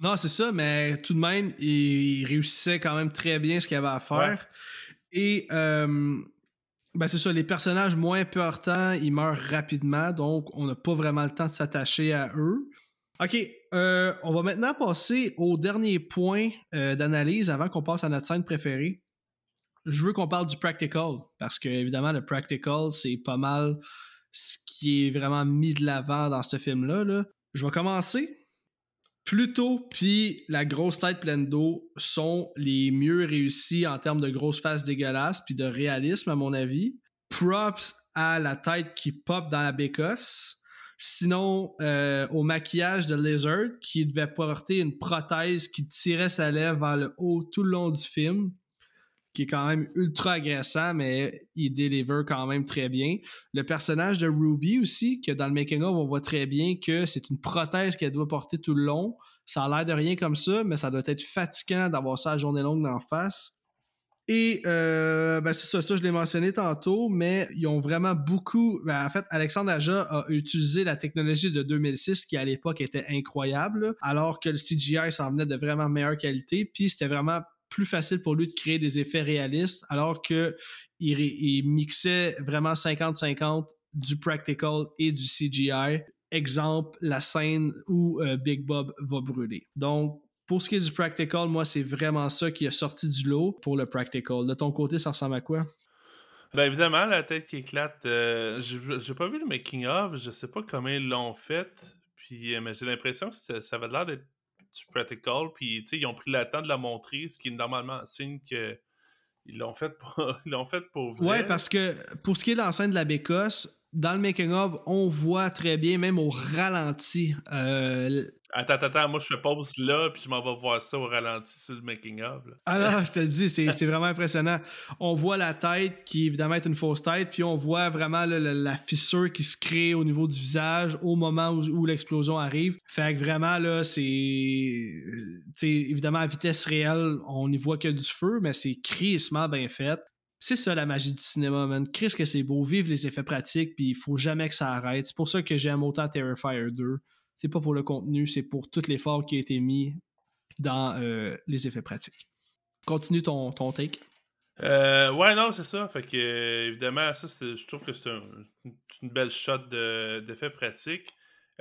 Non, c'est ça, mais tout de même, il, il réussissait quand même très bien ce qu'il avait à faire. Et euh, ben c'est ça, les personnages moins importants, ils meurent rapidement, donc on n'a pas vraiment le temps de s'attacher à eux. Ok, euh, on va maintenant passer au dernier point euh, d'analyse avant qu'on passe à notre scène préférée. Je veux qu'on parle du practical, parce que évidemment, le practical, c'est pas mal ce qui est vraiment mis de l'avant dans ce film-là. là. Je vais commencer. Pluto puis la grosse tête pleine d'eau sont les mieux réussis en termes de grosses faces dégueulasses puis de réalisme à mon avis. Props à la tête qui pop dans la bécosse. Sinon, euh, au maquillage de Lizard qui devait porter une prothèse qui tirait sa lèvre vers le haut tout le long du film, qui est quand même ultra agressant, mais il deliver quand même très bien. Le personnage de Ruby aussi, que dans le making-of, on voit très bien que c'est une prothèse qu'elle doit porter tout le long. Ça a l'air de rien comme ça, mais ça doit être fatigant d'avoir ça à journée longue d'en face. Et euh, ben c'est ça, je l'ai mentionné tantôt, mais ils ont vraiment beaucoup. ben, en fait, Alexandre Aja a utilisé la technologie de 2006 qui à l'époque était incroyable, alors que le CGI s'en venait de vraiment meilleure qualité, puis c'était vraiment plus facile pour lui de créer des effets réalistes, alors que il mixait vraiment 50-50 du practical et du CGI. Exemple, la scène où euh, Big Bob va brûler. Donc, pour ce qui est du practical, moi, c'est vraiment ça qui a sorti du lot pour le practical. De ton côté, ça ressemble à quoi? Ben évidemment, la tête qui éclate. euh, j'ai pas vu le making of, je sais pas comment ils l'ont fait. Puis, euh, mais j'ai l'impression que ça, ça avait l'air d'être du practical. Puis, tu sais, ils ont pris le temps de la montrer, ce qui est normalement un signe que ils l'ont fait pour, ils l'ont fait pour vrai. Ouais, parce que pour ce qui est de l'enceinte de la Bécosse, dans le making-of, on voit très bien, même au ralenti, euh, Attends, attends, attends, moi je fais pause là, puis je m'en vais voir ça au ralenti sur le making of. là. Ah non, je te le dis, c'est vraiment impressionnant. On voit la tête qui évidemment est une fausse tête, puis on voit vraiment là, la, la fissure qui se crée au niveau du visage au moment où, où l'explosion arrive. Fait que vraiment là, c'est évidemment à vitesse réelle, on n'y voit que du feu, mais c'est crissement bien fait. C'est ça la magie du cinéma, man. Chris que c'est beau, vive les effets pratiques, puis il faut jamais que ça arrête. C'est pour ça que j'aime autant Terrifier 2. C'est pas pour le contenu, c'est pour tout l'effort qui a été mis dans euh, les effets pratiques. Continue ton, ton take. Euh, ouais, non, c'est ça. Fait que, évidemment, ça, je trouve que c'est un- une belle shot de- d'effet pratique.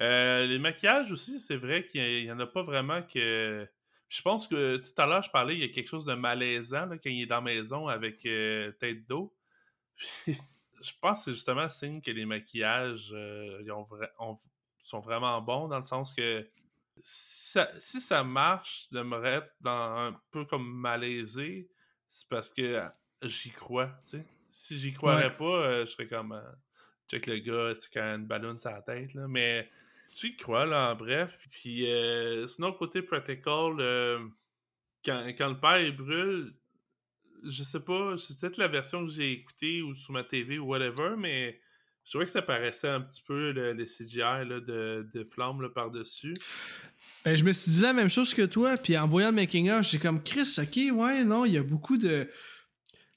Euh, les maquillages aussi, c'est vrai qu'il n'y en a pas vraiment que. Je pense que tout à l'heure, je parlais, il y a quelque chose de malaisant quand il est dans la maison avec euh, tête d'eau. Je pense que c'est justement signe que les maquillages ont vra- ont- sont vraiment bons dans le sens que si ça, si ça marche de me mettre dans un peu comme malaisé, c'est parce que j'y crois. Si j'y croirais Ouais. pas, euh, je serais comme euh, check le gars, c'est quand une ballonne sur la tête, là. Mais tu y crois, là, en bref. Puis euh, sinon, côté practical, euh, quand, quand le père il brûle, je sais pas, c'est peut-être la version que j'ai écoutée ou sur ma TV ou whatever, mais je trouvais que ça paraissait un petit peu le, le CGI là, de, de flammes par-dessus. Ben, je me suis dit la même chose que toi, puis en voyant le making-of, j'ai comme Chris, ok, ouais, non, il y a beaucoup de.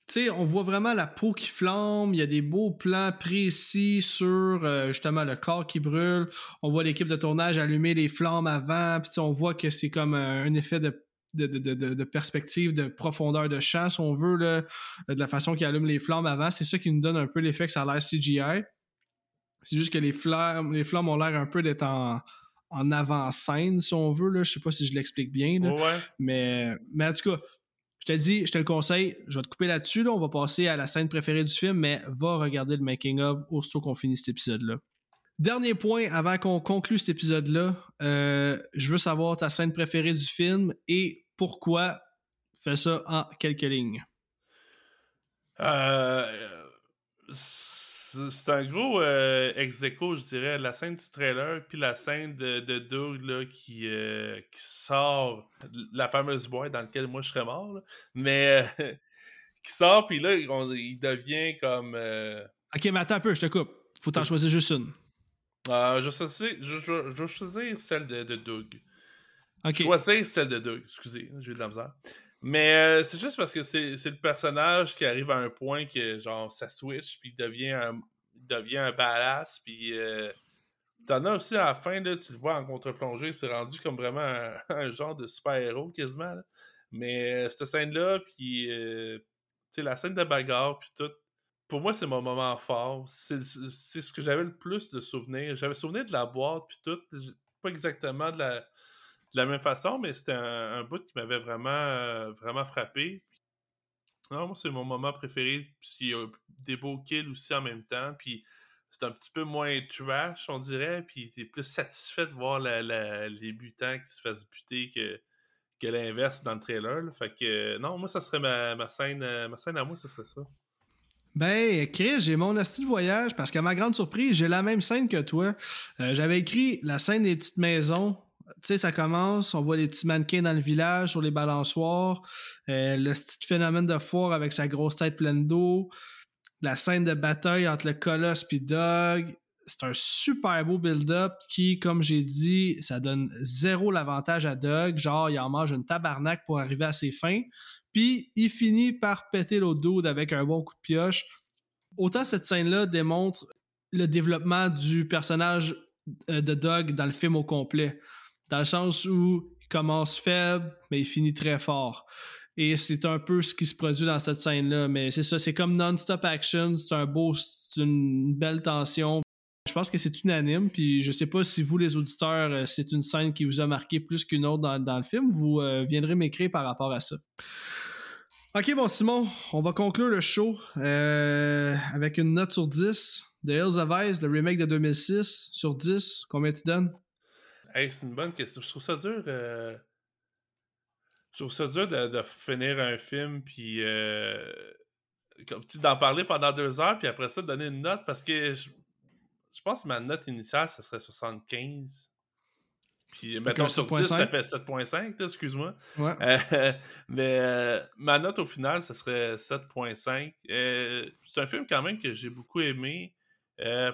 Tu sais, on voit vraiment la peau qui flambe, il y a des beaux plans précis sur euh, justement le corps qui brûle. On voit l'équipe de tournage allumer les flammes avant, puis on voit que c'est comme euh, un effet de, de, de, de- de perspective, de profondeur de champ, si on veut, là, de la façon qu'ils allument les flammes avant. C'est ça qui nous donne un peu l'effet que ça a l'air CGI. C'est juste que les flammes, les flammes ont l'air un peu d'être en, en avant-scène, si on veut. Là. Je sais pas si je l'explique bien. là. Ouais. Mais, mais en tout cas, je te le dis, je te le conseille. Je vais te couper là-dessus. Là. On va passer à la scène préférée du film, mais va regarder le making-of aussitôt qu'on finit cet épisode-là. Dernier point avant qu'on conclue cet épisode-là. euh, je veux savoir ta scène préférée du film et pourquoi. Fais ça en quelques lignes? Euh, c'est un gros euh, ex aequo, je dirais, la scène du trailer, puis la scène de, de Doug là, qui, euh, qui sort la fameuse boîte dans laquelle moi je serais mort, là. mais euh, qui sort, puis là, on- il devient comme. Ok, mais attends un peu, je te coupe. Faut t'en choisir juste une. euh, je, vais choisir, je, je- je vais choisir celle de, de Doug. Choisir celle de Doug, excusez, j'ai eu de la misère. Mais euh, c'est juste parce que c'est le personnage qui arrive à un point que, genre, ça switch, puis il devient un, il devient un badass, puis euh, t'en as aussi à la fin, là, tu le vois en contre-plongée, c'est rendu comme vraiment un, genre de super-héros quasiment. Mais euh, cette scène-là, puis, euh, la scène de bagarre, puis tout, pour moi, c'est mon moment fort. C'est ce que j'avais le plus de souvenirs. J'avais souvenir de la boîte, puis tout, pas exactement de la de la même façon, mais c'était un, bout qui m'avait vraiment, euh, vraiment frappé. Non, moi, c'est mon moment préféré, puisqu'il y a des beaux kills aussi en même temps, puis c'est un petit peu moins trash, on dirait, puis t'es plus satisfait de voir les butants qui se fassent buter que, l'inverse dans le trailer. Fait que, non, moi, ça serait ma, ma scène, euh, ma scène à moi, ça serait ça. Ben, Chris, j'ai mon hostie de voyage parce qu'à ma grande surprise, j'ai la même scène que toi. Euh, J'avais écrit la scène des petites maisons. Tu sais, ça commence, on voit les petits mannequins dans le village sur les balançoires, euh, le petit phénomène de foire avec sa grosse tête pleine d'eau, la scène de bataille entre le colosse et Doug. C'est un super beau build-up qui, comme j'ai dit, ça donne zéro l'avantage à Doug. Genre, il en mange une tabarnak pour arriver à ses fins. Puis il finit par péter l'autre dude avec un bon coup de pioche. Autant cette scène-là démontre le développement du personnage euh, de Doug dans le film au complet. Dans le sens où il commence faible, mais il finit très fort. Et c'est un peu ce qui se produit dans cette scène-là. Mais c'est ça, c'est comme non-stop action. C'est un beau, c'est une belle tension. Je pense que c'est unanime. Puis je sais pas si vous, les auditeurs, euh, c'est une scène qui vous a marqué plus qu'une autre dans, dans le film. Vous euh, viendrez m'écrire par rapport à ça. Ok, bon, Simon, on va conclure le show euh, avec une note sur 10 de Hills of Ice, le remake de 2006. Sur 10, combien tu donnes? Hey, c'est une bonne question. Je trouve ça dur. euh, Je trouve ça dur de, de finir un film, puis euh, d'en parler pendant deux heures, puis après ça, de donner une note, parce que je, je pense que ma note initiale, ça serait 75. Puis, mettons, sur 10, 7.5. ça fait 7.5, là, excuse-moi. Ouais. Euh, mais euh, ma note au final, ça serait 7.5. Euh, c'est un film quand même que j'ai beaucoup aimé.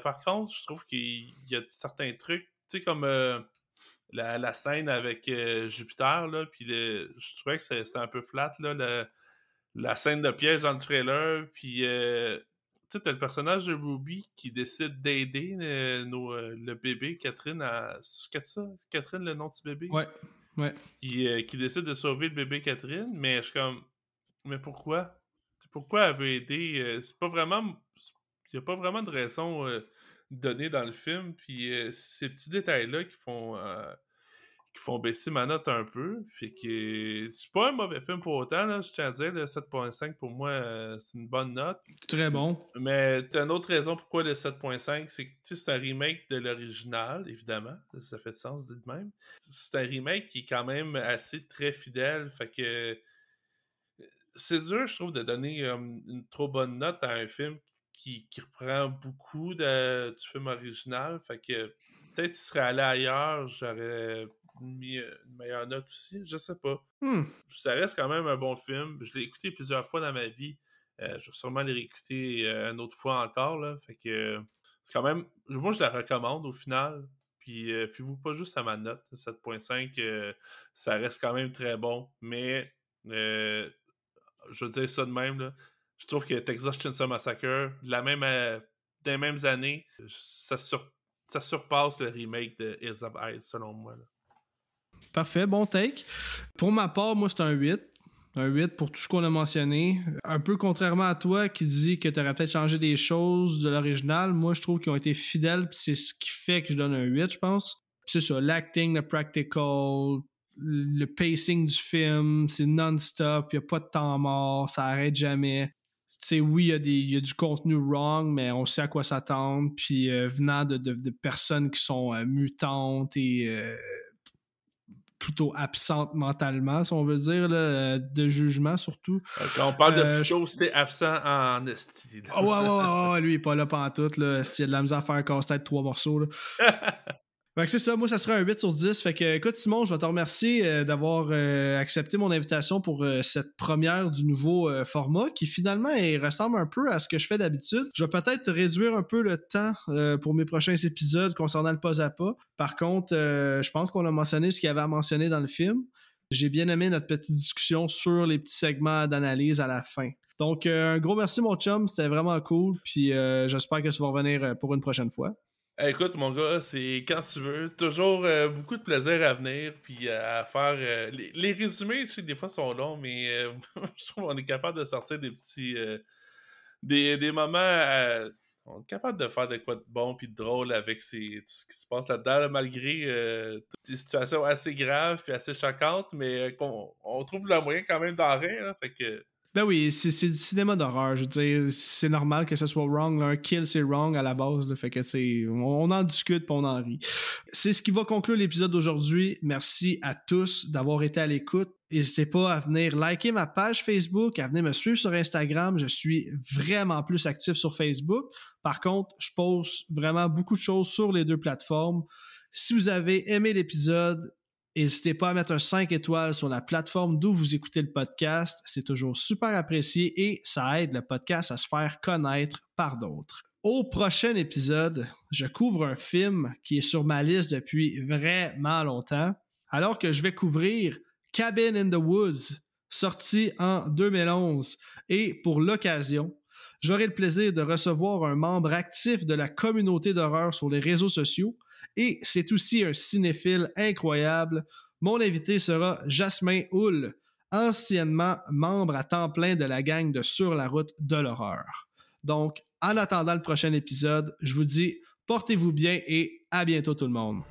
Par contre, je trouve qu'il y a certains trucs, tu sais, comme euh, la, la scène avec euh, Jupiter, là, puis le- je trouvais que c'était un peu flat, là, le- la scène de piège dans le trailer, puis euh, tu sais, t'as le personnage de Ruby qui décide d'aider euh, le bébé, Catherine, à... ça? Catherine, le nom du bébé? Ouais. Ouais. qui, qui décide de sauver le bébé Catherine, mais je suis comme, mais pourquoi? pourquoi elle veut aider. c'est pas vraiment. Il n'y a pas vraiment de raison euh, donnée dans le film. Puis euh, ces petits détails-là qui font. euh, qui font baisser ma note un peu. Fait que c'est pas un mauvais film pour autant, là, je tiens à dire. Le 7.5 pour moi, euh, c'est une bonne note. Très bon. Mais t'as une autre raison pourquoi le 7.5, c'est que c'est un remake de l'original, évidemment. Ça fait sens dit de même. C'est un remake qui est quand même assez très fidèle. Fait que c'est dur, je trouve, de donner euh, une trop bonne note à un film qui, qui reprend beaucoup de- du film original. Fait que peut-être s'il serait allé ailleurs, j'aurais mis une meilleure note aussi. Je sais pas Hmm. ça reste quand même un bon film. Je l'ai écouté plusieurs fois dans ma vie. Euh, je vais sûrement les réécouter euh, une autre fois encore. Là. Fait que euh, c'est quand même. Moi, je la recommande au final. Puis, euh, fiez-vous pas juste à ma note. 7.5, euh, ça reste quand même très bon. Mais, euh, je veux dire ça de même. Là. Je trouve que Texas Chainsaw Massacre, de la même, euh, des mêmes années, ça, sur- ça surpasse le remake de Hills of Eyes, selon moi. Parfait, bon take. Pour ma part, moi, c'est un 8. Un 8 pour tout ce qu'on a mentionné. Un peu contrairement à toi qui dis que tu aurais peut-être changé des choses de l'original, moi, je trouve qu'ils ont été fidèles, puis c'est ce qui fait que je donne un 8, je pense. C'est ça, l'acting, le practical, le pacing du film, c'est non-stop, il n'y a pas de temps mort, ça arrête jamais. Sais, oui, il y, a des- il y a du contenu wrong, mais on sait à quoi s'attendre. Puis euh, venant de, de- de personnes qui sont euh, mutantes et euh, plutôt absentes mentalement, si on veut dire, là, de jugement surtout. Quand on parle de plutôt, c'était absent en esti. là. Ah ouais, ouais, ouais, ouais, lui, il est pas là pantoute, là. S'il y a de la misère à faire un casse-tête trois morceaux, là. Fait que c'est ça, moi ça serait un 8 sur 10. Fait que écoute Simon, je vais te remercier euh, d'avoir euh, accepté mon invitation pour euh, cette première du nouveau format qui finalement ressemble un peu à ce que je fais d'habitude. Je vais peut-être réduire un peu le temps pour mes prochains épisodes concernant le pas à pas. Par contre, je pense qu'on a mentionné ce qu'il y avait à mentionner dans le film. J'ai bien aimé notre petite discussion sur les petits segments d'analyse à la fin. Donc, un gros merci, mon chum. C'était vraiment cool. Puis, j'espère que tu vas revenir pour une prochaine fois. Eh, Écoute, mon gars, c'est quand tu veux. Toujours euh, beaucoup de plaisir à venir, puis euh, à faire. euh, les, les résumés, tu sais, des fois, sont longs, mais je trouve qu'on est capable de sortir des petits. des, des moments. on est capable de faire de quoi de bon puis de drôle avec ces, ce qui se passe là-dedans, là, malgré toutes les situations assez graves puis assez choquantes, mais qu'on on trouve le moyen quand même d'en rire. là, fait que. Ben oui, c'est du cinéma d'horreur. Je veux dire, c'est normal que ce soit wrong. Un kill, c'est wrong à la base. là. Fait que, tu on, on en discute on en rit. C'est ce qui va conclure l'épisode d'aujourd'hui. Merci à tous d'avoir été à l'écoute. N'hésitez pas à venir liker ma page Facebook, à venir me suivre sur Instagram. Je suis vraiment plus actif sur Facebook. Par contre, je poste vraiment beaucoup de choses sur les deux plateformes. Si vous avez aimé l'épisode, N'hésitez pas à mettre un 5 étoiles sur la plateforme d'où vous écoutez le podcast. C'est toujours super apprécié et ça aide le podcast à se faire connaître par d'autres. Au prochain épisode, je couvre un film qui est sur ma liste depuis vraiment longtemps, alors que je vais couvrir Cabin in the Woods, sorti en 2011. Et pour l'occasion, j'aurai le plaisir de recevoir un membre actif de la communauté d'horreur sur les réseaux sociaux et c'est aussi un cinéphile incroyable. Mon invité sera Jasmin Hull, anciennement membre à temps plein de la gang de Sur la route de l'horreur. Donc, en attendant le prochain épisode, je vous dis portez-vous bien et à bientôt tout le monde.